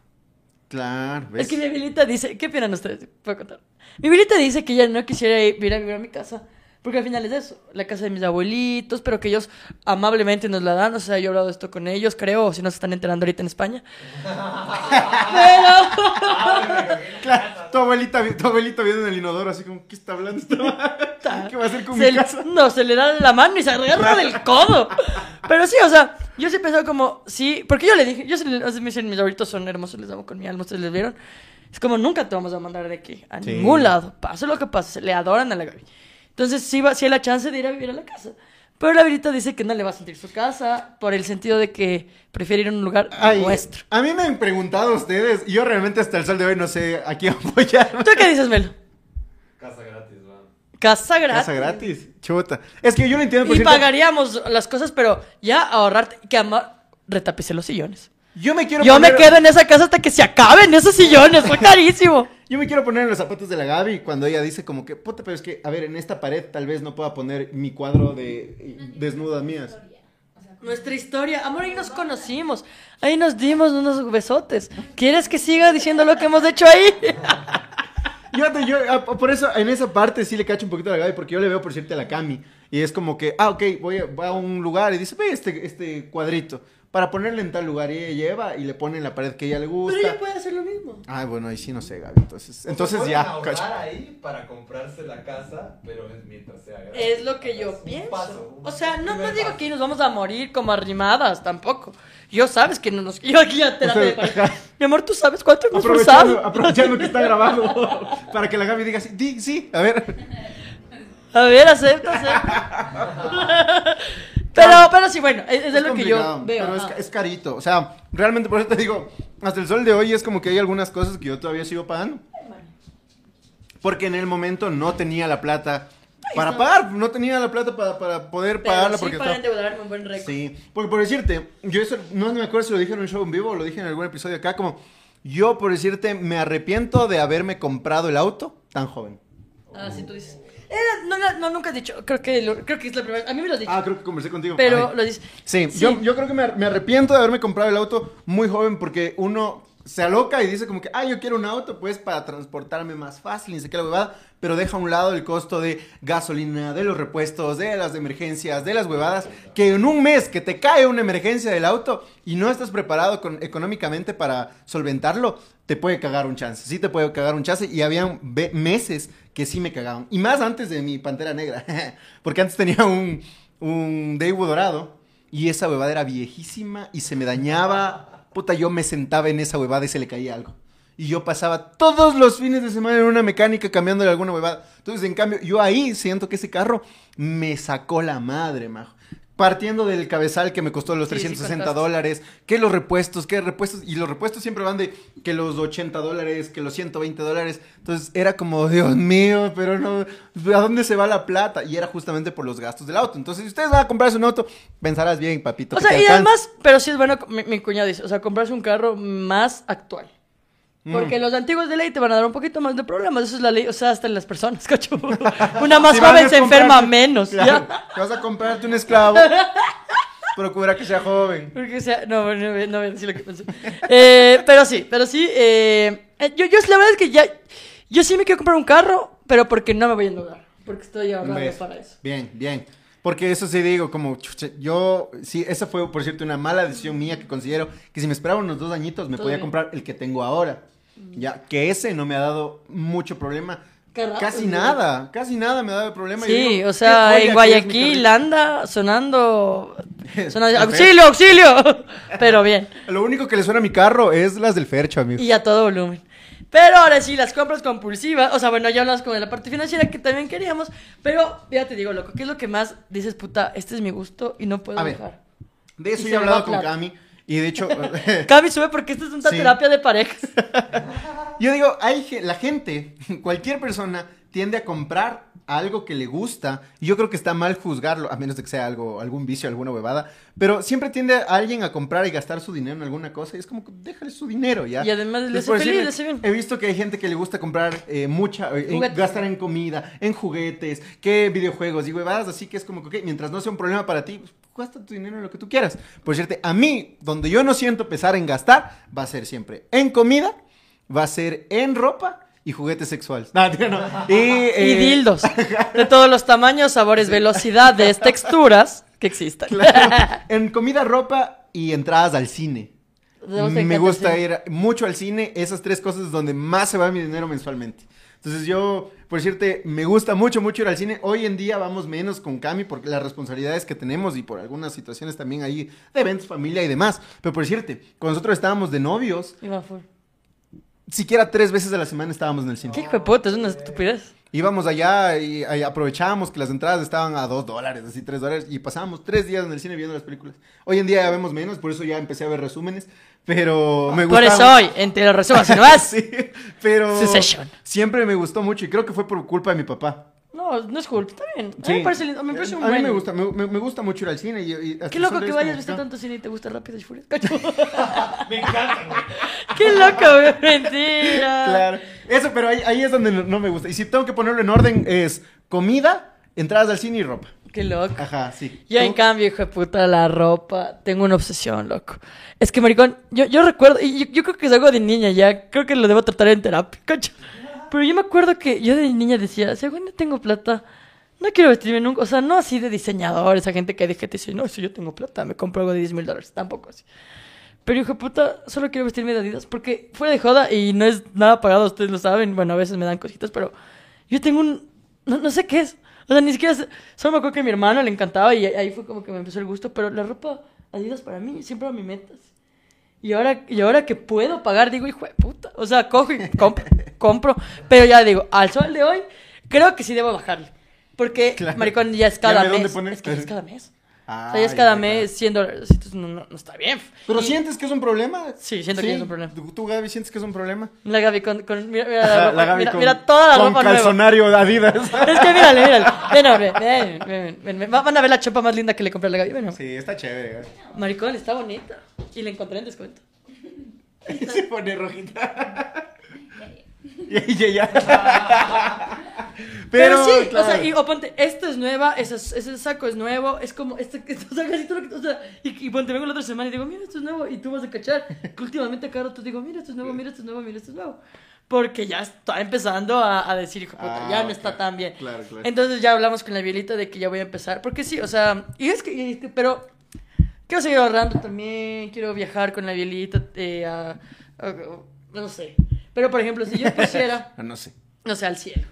Claro, ¿ves? Es que mi abuelita dice, ¿qué opinan ustedes? Puedo contar. Mi abuelita dice que ella no quisiera ir a vivir a mi casa Porque al final es eso, la casa de mis abuelitos, pero que ellos amablemente nos la dan. O sea, yo he hablado de esto con ellos, creo, si no se están enterando ahorita en España. pero... Claro, tu abuelita, tu abuelito viendo en el inodoro así como, ¿qué está hablando? esta? ¿Qué va a hacer con se mi le- casa? No, se le da la mano y se agarra del codo. Pero sí, o sea, yo sí pensaba como, sí, porque yo le dije, yo sí le- o sea, me dicen, mis abuelitos son hermosos, les amo con mi alma, ustedes les vieron. Es como, nunca te vamos a mandar de aquí, a Sí. ningún lado. Pase lo que pase, se le adoran a la Gaby. Entonces sí, va, sí hay la chance de ir a vivir a la casa. Pero la Virita dice que no le va a sentir su casa por el sentido de que prefiere ir a un lugar Ay, nuestro. a mí me han preguntado ustedes, y yo realmente hasta el sol de hoy no sé a quién apoyar. ¿Tú qué dices, Melo? Casa gratis, man. Casa gratis. Casa gratis, chuta. Es que yo no entiendo por Y cierto, pagaríamos las cosas, pero ya ahorrarte, que ama, retapice los sillones. Yo me quiero Yo me poner- quedo en esa casa hasta que se acaben esos sillones, fue carísimo. Yo me quiero poner en los zapatos de la Gaby cuando ella dice como que, puta, pero es que, a ver, en esta pared tal vez no pueda poner mi cuadro de desnudas mías. Nuestra historia, amor, ahí nos conocimos, ahí nos dimos unos besotes. ¿Quieres que siga diciendo lo que hemos hecho ahí? Yo, yo, ah, por eso, en esa parte sí le cacho un poquito a la Gaby, porque yo le veo, por cierto, a la Cami. Y es como que, ah, ok, voy a, voy a un lugar y dice, ve este, este cuadrito, para ponerle en tal lugar. Y ella lleva y le pone en la pared que ella le gusta. Pero ella puede hacer lo mismo. Ay, bueno, ahí sí no sé, Gaby. Entonces, entonces Pueden ya, ahorrar cacho. ahí para comprarse la casa, pero es mientras sea gratis. Es lo que yo Es un pienso. paso, un O sea, no, no digo paso. que nos vamos a morir como arrimadas tampoco. Yo sabes que no nos... Yo aquí a terapia de Usted- pareja. Mi amor, tú sabes cuánto hemos Aprovechando, forzado. aprovechando que está grabado, para que la Gaby diga así, di, sí, a ver. A ver, acepta, acepta. pero, pero sí, bueno, es, es de Es lo que yo veo. Pero es, es carito. O sea, realmente por eso te digo, hasta el sol de hoy es como que hay algunas cosas que yo todavía sigo pagando. Porque en el momento no tenía la plata para pagar, no tenía la plata para, para poder Pero pagarla sí porque para estaba- endeudarme un buen récord. Sí, porque por decirte, yo eso no me acuerdo si lo dije en un show en vivo o lo dije en algún episodio acá, como yo por decirte me arrepiento de haberme comprado el auto tan joven. Ah, sí, tú dices. Era- no, no, no, nunca has dicho. Creo que, lo- creo que es la primera A mí me lo has dicho. Ah, creo que conversé contigo. pero Ay. lo dices. Sí, Sí. Yo, yo creo que me, me arrepiento de haberme comprado el auto muy joven porque uno se aloca y dice como que, ah, yo quiero un auto pues para transportarme más fácil, ni sé qué la huevada, pero deja a un lado el costo de gasolina, de los repuestos, de las emergencias, de las huevadas, que en un mes que te cae una emergencia del auto y no estás preparado con- económicamente para solventarlo, te puede cagar un chance, sí te puede cagar un chance y habían meses que sí me cagaban, y más antes de mi Pantera Negra, porque antes tenía un, un Daewoo dorado y esa huevada era viejísima y se me dañaba. Puta, yo me sentaba en esa huevada y se le caía algo. Y yo pasaba todos los fines de semana en una mecánica cambiándole alguna huevada. Entonces, en cambio, yo ahí siento que ese carro me sacó la madre, majo. Partiendo del cabezal que me costó los Sí, sí 360 contaste. dólares, que los repuestos, que repuestos, y los repuestos siempre van de que los 80 dólares, que los 120 dólares. Entonces era como, Dios mío, pero no, ¿a dónde se va la plata? Y era justamente por los gastos del auto. Entonces, si ustedes van a comprarse un auto, pensarás bien, papito. O sea, y además, pero sí es bueno, mi, mi cuñado dice, o sea, comprarse un carro más actual. Porque Mm. los antiguos de ley te van a dar un poquito más de problemas, eso es la ley, o sea, hasta en las personas, cacho. Una más Si joven se enferma menos, Claro, ¿ya? Vas a comprarte un esclavo. procura que sea joven. Porque, sea, no, no, voy- no voy a decir lo que pensé. Eh, pero sí, pero sí, eh, eh, yo, yo la verdad es que ya, yo sí me quiero comprar un carro, pero porque no me voy a endeudar, porque estoy ahorrando para eso. Bien, bien. Porque eso sí digo, como, chucha, yo, sí, esa fue, por cierto, una mala decisión mía que considero que si me esperaba unos dos añitos me Todo podía bien. comprar el que tengo ahora. Ya, que ese no me ha dado mucho problema. Casi ¿no? nada, casi nada me ha dado problema. Sí, digo, o sea, joya en Guayaquil anda sonando, sonando auxilio, auxilio, pero bien. Lo único que le suena a mi carro es las del Fercho, amigo. Y a todo volumen. Pero ahora sí, las compras compulsivas, o sea, bueno, ya hablamos con la parte financiera que también queríamos, pero ya te digo, loco, ¿qué es lo que más dices, puta, este es mi gusto y no puedo A ver. dejar? De Y eso se ya he hablado con. Cami. Y de hecho, Cami sube porque esta es una Sí. terapia de parejas. Yo digo, hay la gente, cualquier persona tiende a comprar algo que le gusta y yo creo que está mal juzgarlo, a menos de que sea algo, algún vicio, alguna huevada, pero siempre tiende a alguien a comprar y gastar su dinero en alguna cosa y es como, que déjale su dinero ya. Y además le hace feliz, bien. He visto que hay gente que le gusta comprar eh, mucha, eh, gastar en comida, en juguetes, que videojuegos y huevadas, así que es como que, mientras no sea un problema para ti, pues, gasta tu dinero en lo que tú quieras. Por cierto, a mí, donde yo no siento pesar en gastar, va a ser siempre en comida, va a ser en ropa y juguetes sexuales. No, tío, no. Y, Y eh, dildos. De todos los tamaños, sabores, velocidades, texturas que existan. claro, en comida, ropa y entradas al cine. Me gusta ir mucho al cine. Esas tres cosas es donde más se va mi dinero mensualmente. Entonces yo, por decirte, me gusta mucho, mucho ir al cine. Hoy en día vamos menos con Cami por las responsabilidades que tenemos y por algunas situaciones también ahí de eventos, familia y demás. Pero por decirte, cuando nosotros estábamos de novios, va full. Siquiera tres veces a la semana estábamos en el cine. ¿Qué hijo de puta? Es una estupidez. Íbamos allá y, ahí aprovechábamos que las entradas estaban a dos dólares, así tres dólares, y pasábamos tres días en el cine viendo las películas. Hoy en día ya vemos menos, por eso ya empecé a ver resúmenes, pero me Por gustaba eso hoy, entre los si no vas. sí, pero Succession. siempre me gustó mucho y creo que fue por culpa de mi papá. No, no es cool. Está bien. A mí me parece, lindo, me parece un a mí me gusta, me, gusta mucho ir al cine y, y hasta Qué loco que vayas como que- tanto cine y te gusta Rápido y Furioso. Me encanta, güey. Qué loco, güey. Mentira. Claro, eso, pero ahí, ahí es donde no, me gusta. Y si tengo que ponerlo en orden es comida, entradas al cine y ropa. Qué loco. Ajá, sí. Yo, en ¿Tú? cambio, hijo de puta, la ropa, tengo una obsesión, loco. Es que, maricón, yo, yo recuerdo, y yo, yo creo que es algo de niña ya, creo que lo debo tratar en terapia, cacho. Pero yo me acuerdo que yo de niña decía, si algún día tengo plata, no quiero vestirme nunca, o sea, no así de diseñador, esa gente que dije, te dice, no, si yo tengo plata, me compro algo de 10 mil dólares, tampoco así. Pero hijo puta, solo quiero vestirme de Adidas, porque fuera de joda, y no es nada pagado, ustedes lo saben, bueno, a veces me dan cositas, pero yo tengo un, no, no sé qué es. O sea, ni siquiera Solo me acuerdo que a mi hermano le encantaba y ahí fue como que me empezó el gusto. Pero la ropa Adidas para mí siempre era mi meta. Y ahora, y ahora que puedo pagar, digo, hijo de puta. O sea, cojo y compro, compro. Pero ya digo, al sol de hoy, creo que sí debo bajarle. Porque, Claro. maricón, ya es ¿Ya cada dónde mes. Es que ya es cada mes. Ah, o sea, es cada ya, mes 100 dólares. Entonces no, no, no está bien. ¿Pero Y sientes que es un problema? Sí, siento que es un problema. ¿Tú, Gaby, sientes que es un problema? La Gaby con... con mira, mira, la ropa, Gaby mira, con- mira toda la con ropa nueva. calzonario de Adidas. Es que mírale, mírale. Ven, hombre. Ven, ven, ven, ven. Van a ver la chapa más linda que le compré a la Gaby. Ven. Sí, está chévere. Gaby. Maricón, está bonita. Y la encontré en descuento. Se pone rojita. Ya. Pero, sí, claro. o sea, y, o ponte, esto es nueva, ese, ese saco es nuevo, es como, este, o sea, casi todo lo que, o sea, y, y ponte, vengo la otra semana y digo, mira, esto es nuevo, y tú vas a cachar, que últimamente cada rato digo, mira, esto es nuevo, mira, esto es nuevo, mira, esto es nuevo. Porque ya está empezando a, a decir, hijo puta, Ah, ya no ok. está tan bien. Claro, claro. Entonces ya hablamos con la Violita de que ya voy a empezar, porque sí, o sea, y es que, y es que- pero quiero seguir ahorrando también, quiero viajar con la Violita eh, a, a- no sé. Pero, por ejemplo, si yo quisiera... Ah, no sé. No sé, al cielo.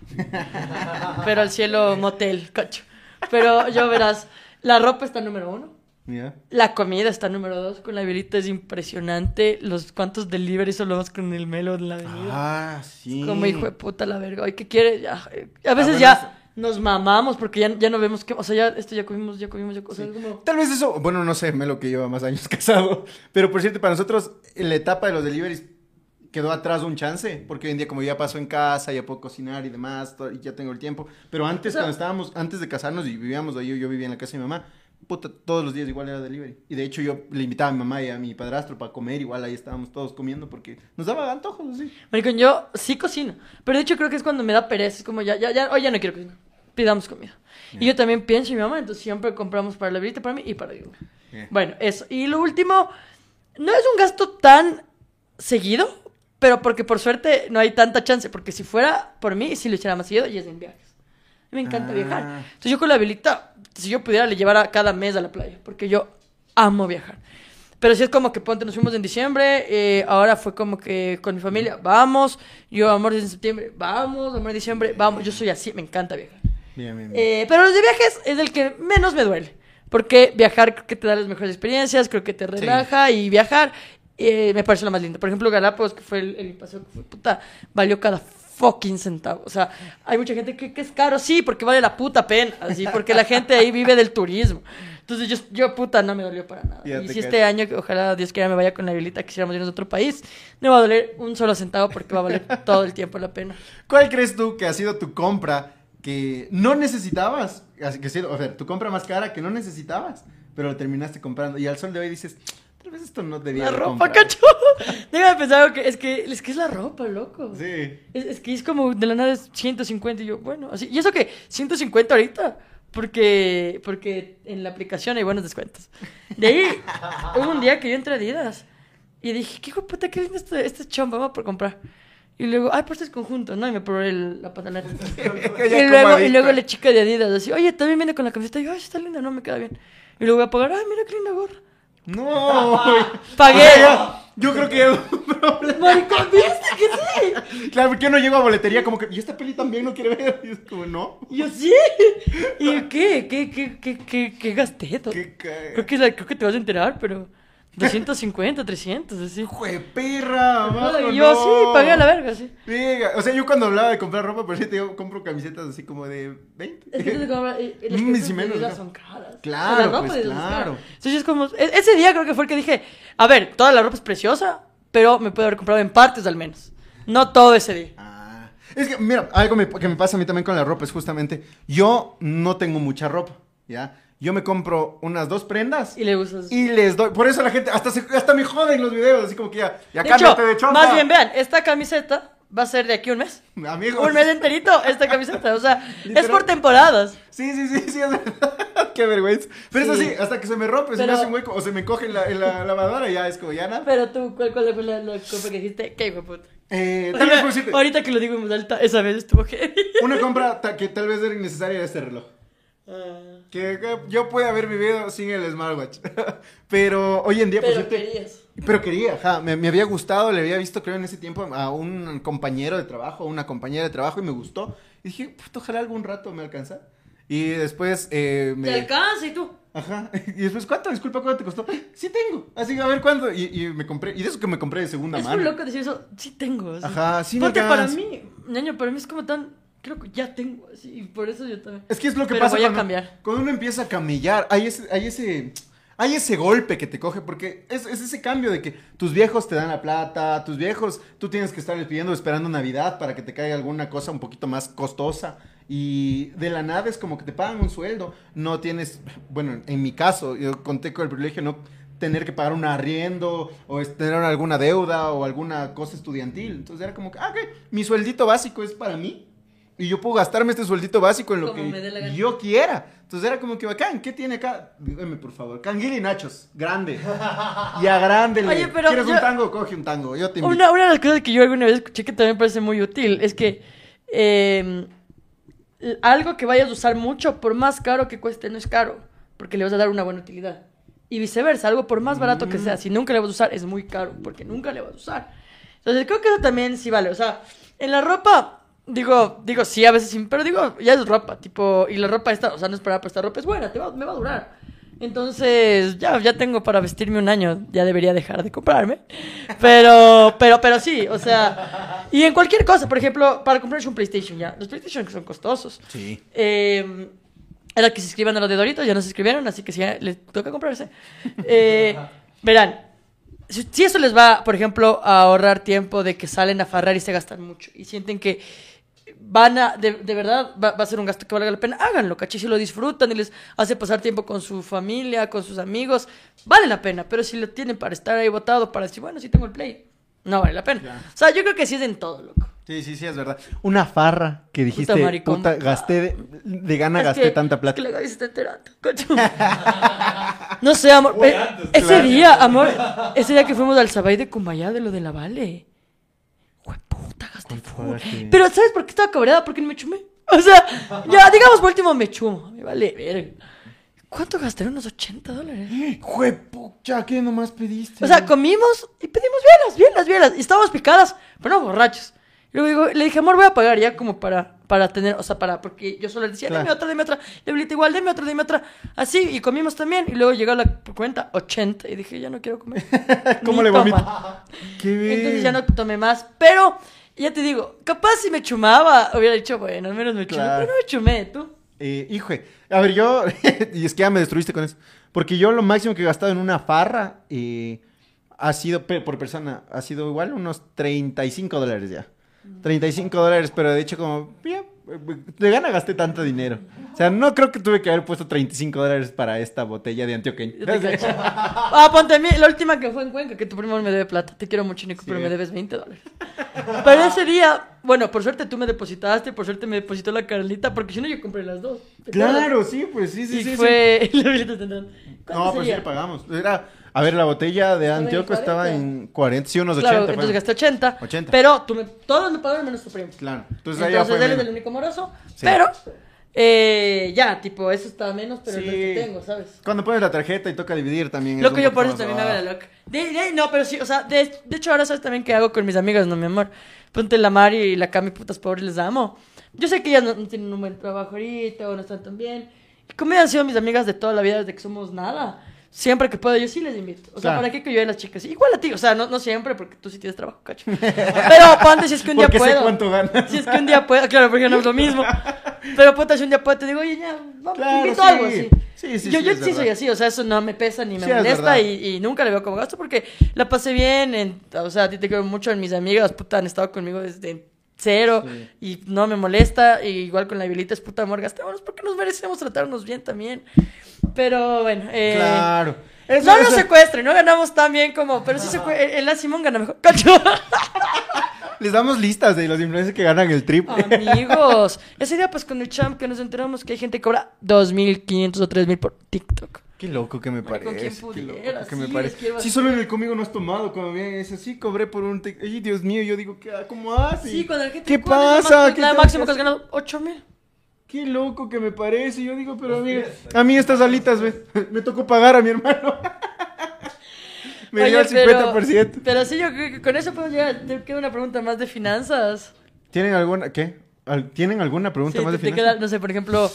Pero al cielo motel, cocho. Pero yo verás, la ropa está número uno. Mira. La comida está número dos. Con la violita es impresionante. Los cuantos deliveries hablamos con el melo en la avenida. Ah, sí. Como hijo de puta la verga. Ay, ¿qué quiere? Ya, eh, a veces bueno, ya nos mamamos porque ya, ya no vemos que... O sea, ya esto ya comimos, ya comimos, ya o sea, como... Tal vez eso, bueno, no sé, Melo que lleva más años casado, pero por cierto, para nosotros la etapa de los deliveries quedó atrás un chance, porque hoy en día como ya paso en casa, ya puedo cocinar y demás, to- y ya tengo el tiempo, pero antes O sea- cuando estábamos, antes de casarnos y vivíamos ahí, yo vivía en la casa de mi mamá, puta, todos los días igual era delivery, y de hecho yo le invitaba a mi mamá y a mi padrastro para comer, igual ahí estábamos todos comiendo, porque nos daba antojos, así. Maricón, yo sí cocino. Pero de hecho creo que es cuando me da pereza. Es como ya, ya, ya, hoy ya no quiero cocinar. Pidamos comida. Y yo también pienso en mi mamá, entonces siempre compramos para la violita, para mí y para Diego. Bien. Bueno, eso. Y lo último, no es un gasto tan seguido, pero porque por suerte no hay tanta chance. Porque si fuera por mí, sí lo hiciera más seguido y es en viajes. Me encanta Ah. viajar. Entonces yo con la violita, si yo pudiera, le llevara cada mes a la playa. Porque yo amo viajar. Pero si es como que ponte, nos fuimos en diciembre, eh, ahora fue como que con mi familia, vamos, yo amor en septiembre, vamos, amor en diciembre, vamos, yo soy así, me encanta viajar. Bien, bien, bien. Eh, pero los de viajes es el que menos me duele, porque viajar creo que te da las mejores experiencias, creo que te relaja y viajar eh, me parece lo más lindo. Por ejemplo, Galápagos, que fue el, el paseo que fue, puta, valió cada fucking centavo. O sea, hay mucha gente que, que es caro, sí, porque vale la puta pena, así, porque la gente ahí vive del turismo. Entonces yo, yo puta, no me dolió para nada. Y si este año, ojalá Dios quiera me vaya con la violita, quisiéramos irnos a otro país, no va a doler un solo centavo porque va a valer todo el tiempo la pena. ¿Cuál crees tú que ha sido tu compra que no necesitabas? Así que o sea, tu compra más cara que no necesitabas, pero lo terminaste comprando. Y al sol de hoy dices, tal vez esto no debía La ropa, comprado". cacho. Déjame pensar que es que es que es la ropa, loco. Sí. Es, es que es como de la nada es 150 y yo, bueno, así. Y eso que 150 ahorita, porque porque en la aplicación hay buenos descuentos. De ahí hubo un día que yo entré a Adidas y dije, qué hijo puta, qué lindo este, este chombo, vamos por comprar. Y luego, ay, pues es conjunto, ¿no? Y me probé el- la pantaleta. Y, luego, y luego la chica de Adidas así, oye, también viene con la camiseta. Y yo, ay, está linda, no me queda bien. Y luego voy a pagar, ay, mira qué linda gorra. No, güey. Pagué. O sea, ya- yo creo que. Maricón, ¿viste que sí? Claro, porque yo no llego a boletería como que, ¿y esta peli también no quiere ver? Y es como, no. Yo, sí. ¿Y qué? ¿Qué, qué, qué, qué, qué gasté? Qué ca- Creo que, creo que te vas a enterar, pero 250, 300, así. ¡Jue perra! Y yo, sí, pagué a la verga, sí. O sea, yo cuando hablaba de comprar ropa, sí, te digo, compro camisetas así como de 20. Es que te compras- y- y las Mm, menos, caras. Claro, O sea, la ropa pues, de Adidas es cara. claro. Entonces es como, e- ese día creo que fue el que dije, a ver, toda la ropa es preciosa, pero me puedo haber comprado en partes al menos. No todo ese día. Ah, es que, mira, algo me- que me pasa a mí también con la ropa es justamente, yo no tengo mucha ropa, ¿ya? Yo me compro unas dos prendas Y le gustas. y les doy, por eso la gente, hasta, se- hasta me joden los videos, así como que ya, ya de hecho, de más bien vean, esta camiseta va a ser de aquí un mes. Amigos. Un mes enterito esta camiseta. O sea, es por temporadas. Sí, sí, sí, sí, es verdad. Qué vergüenza. Pero Sí. eso sí, hasta que se me rompe, se me hace un hueco o se me encoge en la, en la lavadora, ya es como, ya nada. Pero tú, ¿cuál, cuál fue la, la compra que dijiste? ¿Qué hijo puta? Eh, tal vez Ahorita que lo digo en voz alta, esa vez estuvo heavy. una compra que tal vez era innecesaria era este reloj. Ah, Que, que yo pude haber vivido sin el smartwatch. Pero hoy en día, por pero cierto, querías. Pero quería, ajá, me, me había gustado, le había visto, creo, en ese tiempo a un compañero de trabajo, una compañera de trabajo y me gustó. Y dije, puto, ojalá algún rato me alcanza. Y después eh, me... Te alcanza y tú. Ajá. Y después, ¿cuánto? Disculpa, ¿cuánto te costó? Sí tengo. Así que a ver cuánto. Y, y me compré. Y de eso que me compré de segunda Es mano. loco decir eso. Sí tengo. así. Ajá, sí me Porque para mí, ñaño, para mí es como tan. Creo que ya tengo así. Y por eso yo también. Es que es lo que Pero pasa voy a cuando, cambiar. cuando uno empieza a camellar. Hay ese, hay ese, hay ese golpe que te coge porque es, es ese cambio de que tus viejos te dan la plata, tus viejos, tú tienes que estarles pidiendo esperando Navidad para que te caiga alguna cosa un poquito más costosa. Y de la nada es como que te pagan un sueldo. No tienes, bueno, en mi caso, yo conté con el privilegio de no tener que pagar un arriendo o tener alguna deuda o alguna cosa estudiantil. Entonces era como que, ah, ok, mi sueldito básico es para mí. Y yo puedo gastarme este sueldito básico en lo Como que yo quiera. Entonces era como que bacán, ¿qué tiene acá? Dígame, por favor. Canguil y nachos, grande. Ya grande. Oye, pero ¿Quieres un yo- tango? Coge un tango. Yo te invito. Una, una de las cosas que yo alguna vez escuché que también me parece muy útil es que eh, l- algo que vayas a usar mucho, por más caro que cueste, no es caro, porque le vas a dar una buena utilidad. Y viceversa, algo por más barato que sea, si nunca le vas a usar, es muy caro, porque nunca le vas a usar. Entonces creo que eso también sí vale. O sea, en la ropa, digo, digo sí, a veces sí, pero digo, ya es ropa, tipo, y la ropa esta, o sea, no es para esta ropa, es buena, te va, me va a durar. Entonces, ya, ya tengo para vestirme un año, ya debería dejar de comprarme. Pero, pero, pero sí, o sea, y en cualquier cosa, por ejemplo, para comprarse un PlayStation ya, los PlayStation son costosos. Sí. Eh, era que se inscriban a los de Doritos, ya no se inscribieron, así que sí, les toca comprarse. Eh, verán, si, si eso les va, por ejemplo, a ahorrar tiempo de que salen a farrar y se gastan mucho y sienten que van a, de, de verdad, va, va a ser un gasto que valga la pena, háganlo, caché, si lo disfrutan y les hace pasar tiempo con su familia, con sus amigos, vale la pena, pero si lo tienen para estar ahí botado, para decir, bueno, sí tengo el play, no vale la pena. Ya. O sea, yo creo que sí es en todo, loco. Sí, sí, sí, es verdad. Una farra que dijiste, puta, maricón. gasté, de, de gana Es gasté que- tanta Es plata. que la se está enterando. coño. no sé, amor. Antes, ese claro. día, amor. Ese día que fuimos al Sabay de Cumayá de lo de la Vale. puta, Pero ¿sabes por qué estaba cabreada? Porque no me chumé. O sea, ya, digamos por último me chumo. Me vale verga. ¿Cuánto gasté? Unos 80 dólares. Juepucha, ¿qué nomás pediste? O sea, comimos y pedimos bielas, bielas, bielas. Y estábamos picadas, pero no borrachos. Y luego digo- le dije, amor, voy a pagar ya como para, para tener, o sea, para, porque yo solo le decía, Claro. deme otra, deme otra. Le hablé igual, deme otra, deme otra. Así, y comimos también. Y luego llegó la cuenta 80 y dije, ya no quiero comer. ¿Cómo Ni le vomito? Qué bien. Entonces ya no tomé más. Pero, ya te digo, capaz si me chumaba, hubiera dicho, bueno, al menos me chumé. Claro. Pero no me chumé, tú. Eh, hijo, a ver, yo, y es que ya me destruiste con eso, porque yo lo máximo que he gastado en una farra eh, ha sido, por persona, ha sido igual unos 35 dólares ya. 35 dólares, pero de hecho como, bien, de gana gasté tanto dinero. O sea, no creo que tuve que haber puesto 35 dólares para esta botella de antioqueño. Ah, ponte a mí, la última que fue en Cuenca, que tu primo me debe plata. Te quiero mucho, Nico, pero Sí. me debes 20 dólares. Pero ese día Bueno, por suerte tú me depositaste, por suerte me depositó la Carlita, porque si no yo compré las dos. ¿te Claro, sí, pues sí, sí, y sí. fue... la Violeta tendrán- ¿Cuánto No, pues sí le pagamos. Era, a ver, la botella de 40. estaba en 40, sí, unos 80. Claro, fue. entonces gasté 80. 80. Pero tú me, todos me pagaron menos tu primo. Claro. Entonces, ahí ya Entonces fue él es el único moroso. Sí. Pero, eh, ya, tipo, eso está menos, pero Sí. el resto tengo, ¿sabes? Cuando pones la tarjeta y toca dividir también. es Loco, yo por eso también me hago la loca. De, de- no, pero sí, o sea, de, de hecho ahora sabes también qué hago con mis amigas, no, mi amor. Ponte la Mari y la Cami, putas pobres, les amo. Yo sé que ellas no, no tienen un buen trabajo ahorita o no están tan bien. Ellas han sido mis amigas de toda la vida desde que somos nada, siempre que puedo yo sí les invito. O sea, Claro. ¿para qué que yo a las chicas? Igual a ti, o sea, no, no siempre porque tú sí tienes trabajo, cacho. Pero ponte si es que un día Porque sé puedo. cuánto ganas. Si es que un día puedo, claro, porque no es lo mismo. Pero puta, si un día puedo, te digo, oye, ya, vamos, Claro, invito sí. algo así. Sí, sí, yo sí, yo sí soy así, o sea, eso no me pesa ni me Sí, molesta y, y nunca le veo como gasto porque la pasé bien. En, o sea, a ti te quiero mucho, en mis amigas, puta, han estado conmigo desde cero y no me molesta. Y igual con la Violita es puta amor, gastémonos porque nos merecemos tratarnos bien también. Pero bueno, eh, Claro. Eso- no nos secuestren, no ganamos tan bien como, pero sí secue- el, el Simón gana mejor. ¡Cacho! Les damos listas de los influencers que ganan el triple. Amigos, ese día pues con el champ que nos enteramos que hay gente que cobra 2.500 o 3.000 por TikTok. Qué loco que me Marico, parece. ¿quién qué loco que Sí, me parece. Sí, solo en el conmigo no has tomado. Cuando viene ese, sí, cobré por un. tic- Ay, Dios mío, yo digo, ¿qué, ¿cómo haces? Sí, cuando la gente ¿Qué ¿cuál es la pasa? ¿Qué máxima que has ganado 8.000. Qué loco que me parece. Yo digo, pero amiga, a mí estas alitas, ve, me tocó pagar a mi hermano. me dio Oye, el 50%. Pero sí, yo creo que con eso podemos llegar. Te queda una pregunta más de finanzas. ¿Tienen alguna, qué? ¿Tienen alguna pregunta Sí, más de te, te finanzas? queda, no sé, por ejemplo,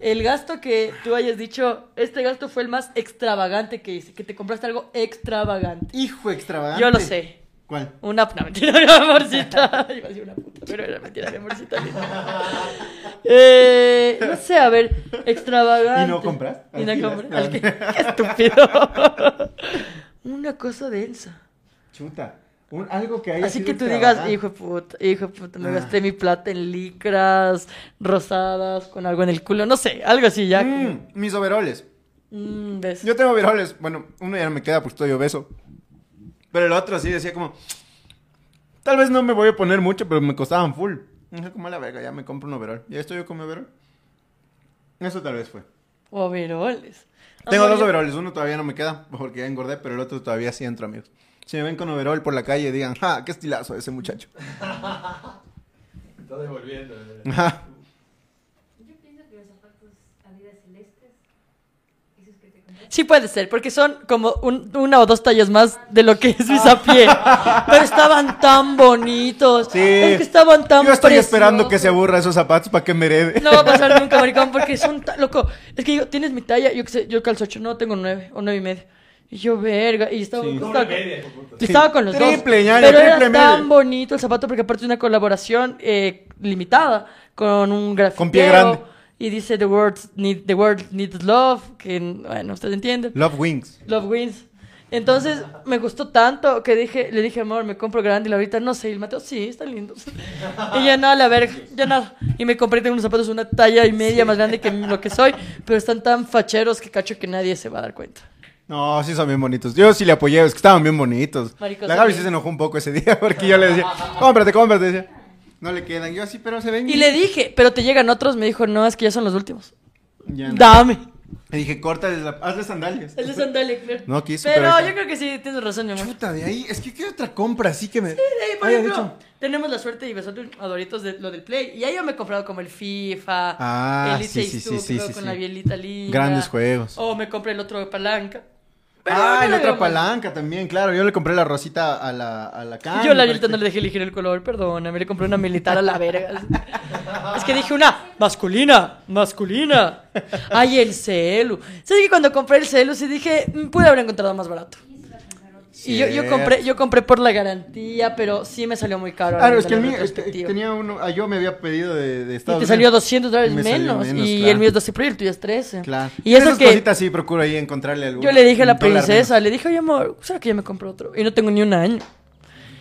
el gasto que tú hayas dicho, este gasto fue el más extravagante que hice, que te compraste algo extravagante. Hijo extravagante. Yo lo sé. ¿Cuál? Una, no, mentira, mi amorcita. Iba a decir una puta, pero era mentira, mi amorcita. Eh, no sé, a ver, extravagante. ¿Y no compras? Y no compras. Qué estúpido. una cosa densa. Chuta. Un- algo que haya Así sido que tú digas, hijo de puta, hijo de puta, me Ah. gasté mi plata en licras, rosadas, con algo en el culo, no sé, algo así ya. Mm, mis overoles. Mm, ¿ves? Yo tengo overoles. Bueno, uno ya no me queda porque estoy obeso. Pero el otro sí decía como... Tal vez no me voy a poner mucho, pero me costaban full. Dije, como a la verga, ya me compro un overol. Ya estoy yo con mi overol. Eso tal vez fue. Overoles. Tengo dos overoles. Uno todavía no me queda porque ya engordé, pero el otro todavía sí entro, amigos. Si me ven con overol por la calle, digan, ¡ja! ¡Qué estilazo ese muchacho! Está devolviendo. Ajá. Yo pienso que los zapatos Adidas celestes, esos que te compraste. Sí puede ser, porque son como un- una o dos tallas más de lo que es mis a pie. Pero estaban tan bonitos. Sí. Es que estaban tan Yo estoy esperando que se preciosos. aburra esos zapatos para que me herede. No va a pasar nunca, maricón, porque son tan... Loco, es que digo, tienes mi talla, yo que sé, yo calzo 8, no, tengo 9 o 9 y medio. Y yo, verga, y estaba, Sí. estaba, media, estaba con los Triple, dos. ñaño, pero era tan media. bonito el zapato porque aparte es una colaboración eh, limitada con un grafitero. Con pie grande. Y dice The World, need, the world Needs Love, que, bueno, ustedes entienden. Love Wings. Love wins. Entonces me gustó tanto que dije, le dije, amor, me compro grande y la ahorita no sé. Y el Mateo, sí, están lindos. y ya nada, la verga, ya nada. Y me compré tengo unos zapatos una talla y media más grande que lo que soy, pero están tan facheros que cacho que nadie se va a dar cuenta. No, sí son bien bonitos. Yo sí le apoyé, es que estaban bien bonitos. Marico, la Gaby sí se enojó un poco ese día porque yo le decía, cómprate, cómprate. Decía, no le quedan. Yo así, pero se ven. Y le dije, pero te llegan otros, me dijo, no, es que ya son los últimos. Ya no. Dame. Le dije, la... hazle sandalias. El de sandalia, claro. No quiso, Pero, yo creo que sí, tienes razón, mi amor. Chuta, de ahí. Es que qué otra compra así que me. Sí, de ahí, por ejemplo, tenemos la suerte y nosotros adoritos de lo del Play. Y ahí yo me he comprado como el FIFA, Ah, el sí, E6 sí, sí, sí, con la bielita linda. Grandes juegos. O me compré el otro de palanca. Pero ah, y otra mal. palanca también, claro. Yo le compré la rosita a la, a la Cami, Yo la bielita no le dejé elegir el color, perdona. Me le compré una militar a la verga. es que dije una masculina, masculina. Ay, el celu. ¿Sabes que cuando compré el celu sí dije, "Mm, pude haber encontrado más barato? Y yo, yo compré, yo compré por la garantía, pero sí me salió muy caro. Claro, ahora es que el mío este, tenía uno. Ah, yo me había pedido de, de Y Estados te salió Unidos. 200 dólares Me menos. menos, y claro. el mío es 12 Pro y el tuyo es 13. Claro. Y eso Esas que cositas sí procuro ahí encontrarle algo. yo le dije a la princesa, menos. le dije, oye amor, ¿sabes que ya me compré otro? Y no tengo ni un año.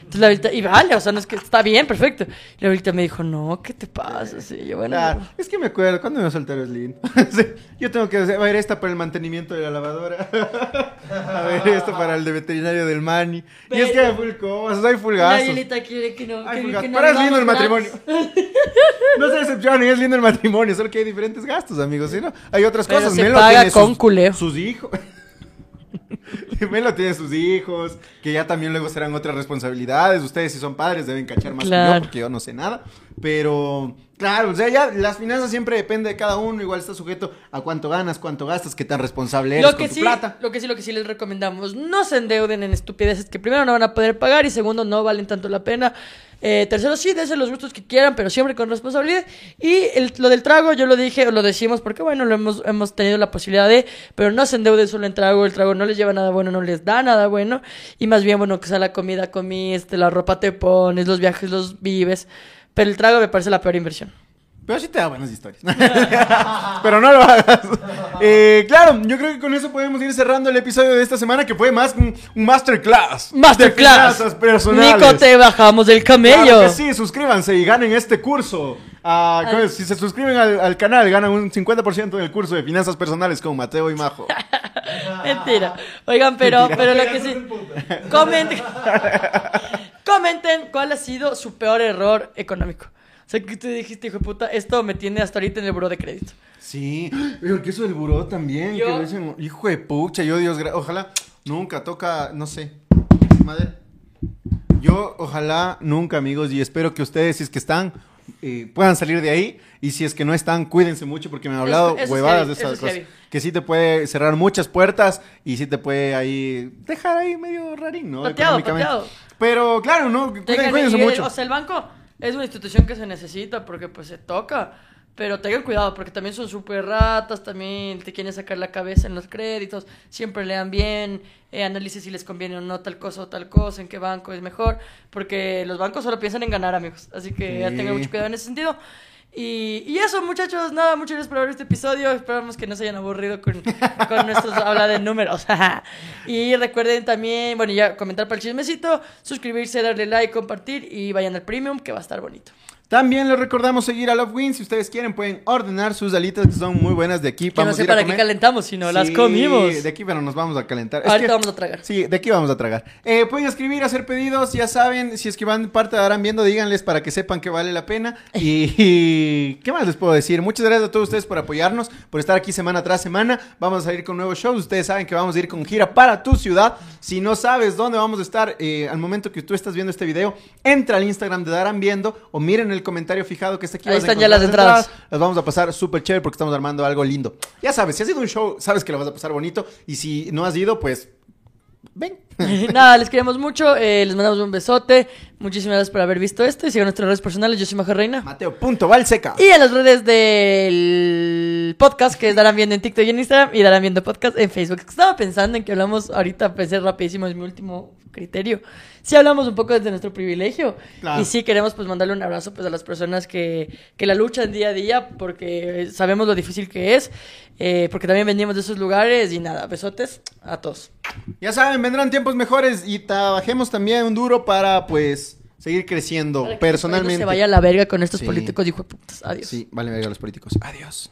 Entonces la abuelita, y vale, o sea, no es que está bien, perfecto. Y la abuelita me dijo, no, ¿qué te pasa? Sí, yo, bueno, Claro, es que me acuerdo, cuando me soltar es lindo. Sí, yo tengo que hacer, a ver, esta para el mantenimiento de la lavadora. a ver, esto para el de veterinario del Mani. Y es que hay full cosas, hay full la gastos. abuelita quiere que no. Ay, que, full que gastos. no Pero es lindo el matrimonio. No se decepcionen, es lindo el matrimonio, solo que hay diferentes gastos, amigos, ¿sí no? Hay otras Pero cosas. se Melo paga tiene con sus, culeo. sus hijos. Melo tiene sus hijos, que ya también luego serán otras responsabilidades. Ustedes, si son padres, deben cachar más que yo, porque yo no sé nada. Pero, claro, o sea, ya las finanzas siempre depende de cada uno. Igual está sujeto a cuánto ganas, cuánto gastas, qué tan responsable eres Lo con que, tu sí, plata. lo que sí, lo que sí les recomendamos, no se endeuden en estupideces que primero no van a poder pagar y segundo no valen tanto la pena. Eh, tercero, sí, dense los gustos que quieran, pero siempre con responsabilidad. Y el- lo del trago, yo lo dije, lo decimos porque, bueno, lo hemos, hemos tenido la posibilidad de, pero no se endeuden solo en trago, el trago no les lleva nada bueno, no les da nada bueno. Y más bien, bueno, que sea la comida, comiste, la ropa te pones, los viajes los vives. Pero el trago me parece la peor inversión. Pero sí te da buenas historias. Pero no lo hagas. Eh, claro, yo creo que con eso podemos ir cerrando el episodio de esta semana, que fue más un, un masterclass. De Masterclass. finanzas personales. Nico, te bajamos del camello. Claro que sí, suscríbanse y ganen este curso. Ah, si se suscriben al, al canal, ganan un 50% del curso de finanzas personales con Mateo y Majo. Mentira. Oigan, pero, pero lo que sí. Comenten. Comenten cuál ha sido su peor error económico. Sea, que tú dijiste, hijo de puta, esto me tiene hasta ahorita en el buro de crédito. Sí, pero que eso del buró también. Yo- que lo dicen, hijo de pucha, yo Dios, ojalá nunca toca, no sé, madre. Yo ojalá nunca, amigos, y espero que ustedes, si es que están, eh, puedan salir de ahí. Y si es que no están, cuídense mucho porque me han hablado Eso- eso es huevadas heavy, de esas es cosas. Que sí te puede cerrar muchas puertas y sí te puede ahí dejar ahí medio rarín, ¿no? Pateado. Pero claro, ¿no? Cuídense mucho. O sea, el banco es una institución que se necesita porque pues se toca. Pero tengan cuidado porque también son súper ratas, también te quieren sacar la cabeza en los créditos. Siempre lean bien, eh, analicen si les conviene o no tal cosa o tal cosa, en qué banco es mejor. Porque los bancos solo piensan en ganar, amigos. Así que Sí. tengan mucho cuidado en ese sentido. Y, y eso, muchachos, nada, muchas gracias por ver este episodio. Esperamos que no se hayan aburrido con, con nuestros habla de números. y recuerden también, bueno, ya comentar para el chismecito, suscribirse, darle like, compartir y vayan al premium que va a estar bonito. También les recordamos seguir a Love Wins. Si ustedes quieren, pueden ordenar sus alitas que son muy buenas de aquí. Que no Vamos a sé ir a para qué calentamos, sino las comimos. De aquí, pero nos vamos a calentar. Es Ahorita que- vamos a tragar. Sí, de aquí vamos a tragar. Eh, pueden escribir, hacer pedidos, ya saben, si es que van parte de Darán Viendo, díganles para que sepan que vale la pena. Y, y, ¿qué más les puedo decir? Muchas gracias a todos ustedes por apoyarnos, por estar aquí semana tras semana. Vamos a salir con nuevos shows. Ustedes saben que vamos a ir con gira para tu ciudad. Si no sabes dónde vamos a estar eh, al momento que tú estás viendo este video, entra al Instagram de Darán Viendo o miren el comentario fijado que está aquí. Ahí están ya las entradas. Las vamos a pasar súper chévere porque estamos armando algo lindo. Ya sabes, si has ido a un show, sabes que lo vas a pasar bonito. Y si no has ido, pues ven. Nada, les queremos mucho, eh, les mandamos un besote. Muchísimas gracias por haber visto esto y sigan nuestras redes personales. Yo soy Maja Reina. Mateo.valseca. Y en las redes del podcast que darán viendo en TikTok y en Instagram y darán viendo podcast en Facebook. Estaba pensando en que hablamos ahorita, pensé rapidísimo, es mi último criterio. Sí hablamos un poco desde nuestro privilegio Claro. y sí queremos pues mandarle un abrazo pues a las personas que, que la luchan día a día porque sabemos lo difícil que es, eh, porque también venimos de esos lugares y nada, besotes a todos. Ya saben, vendrán tiempos mejores y trabajemos también un duro para, pues, seguir creciendo Para que personalmente. No se vaya a la verga con estos Sí. políticos, putas. Adiós. Sí, vale verga los políticos. Adiós.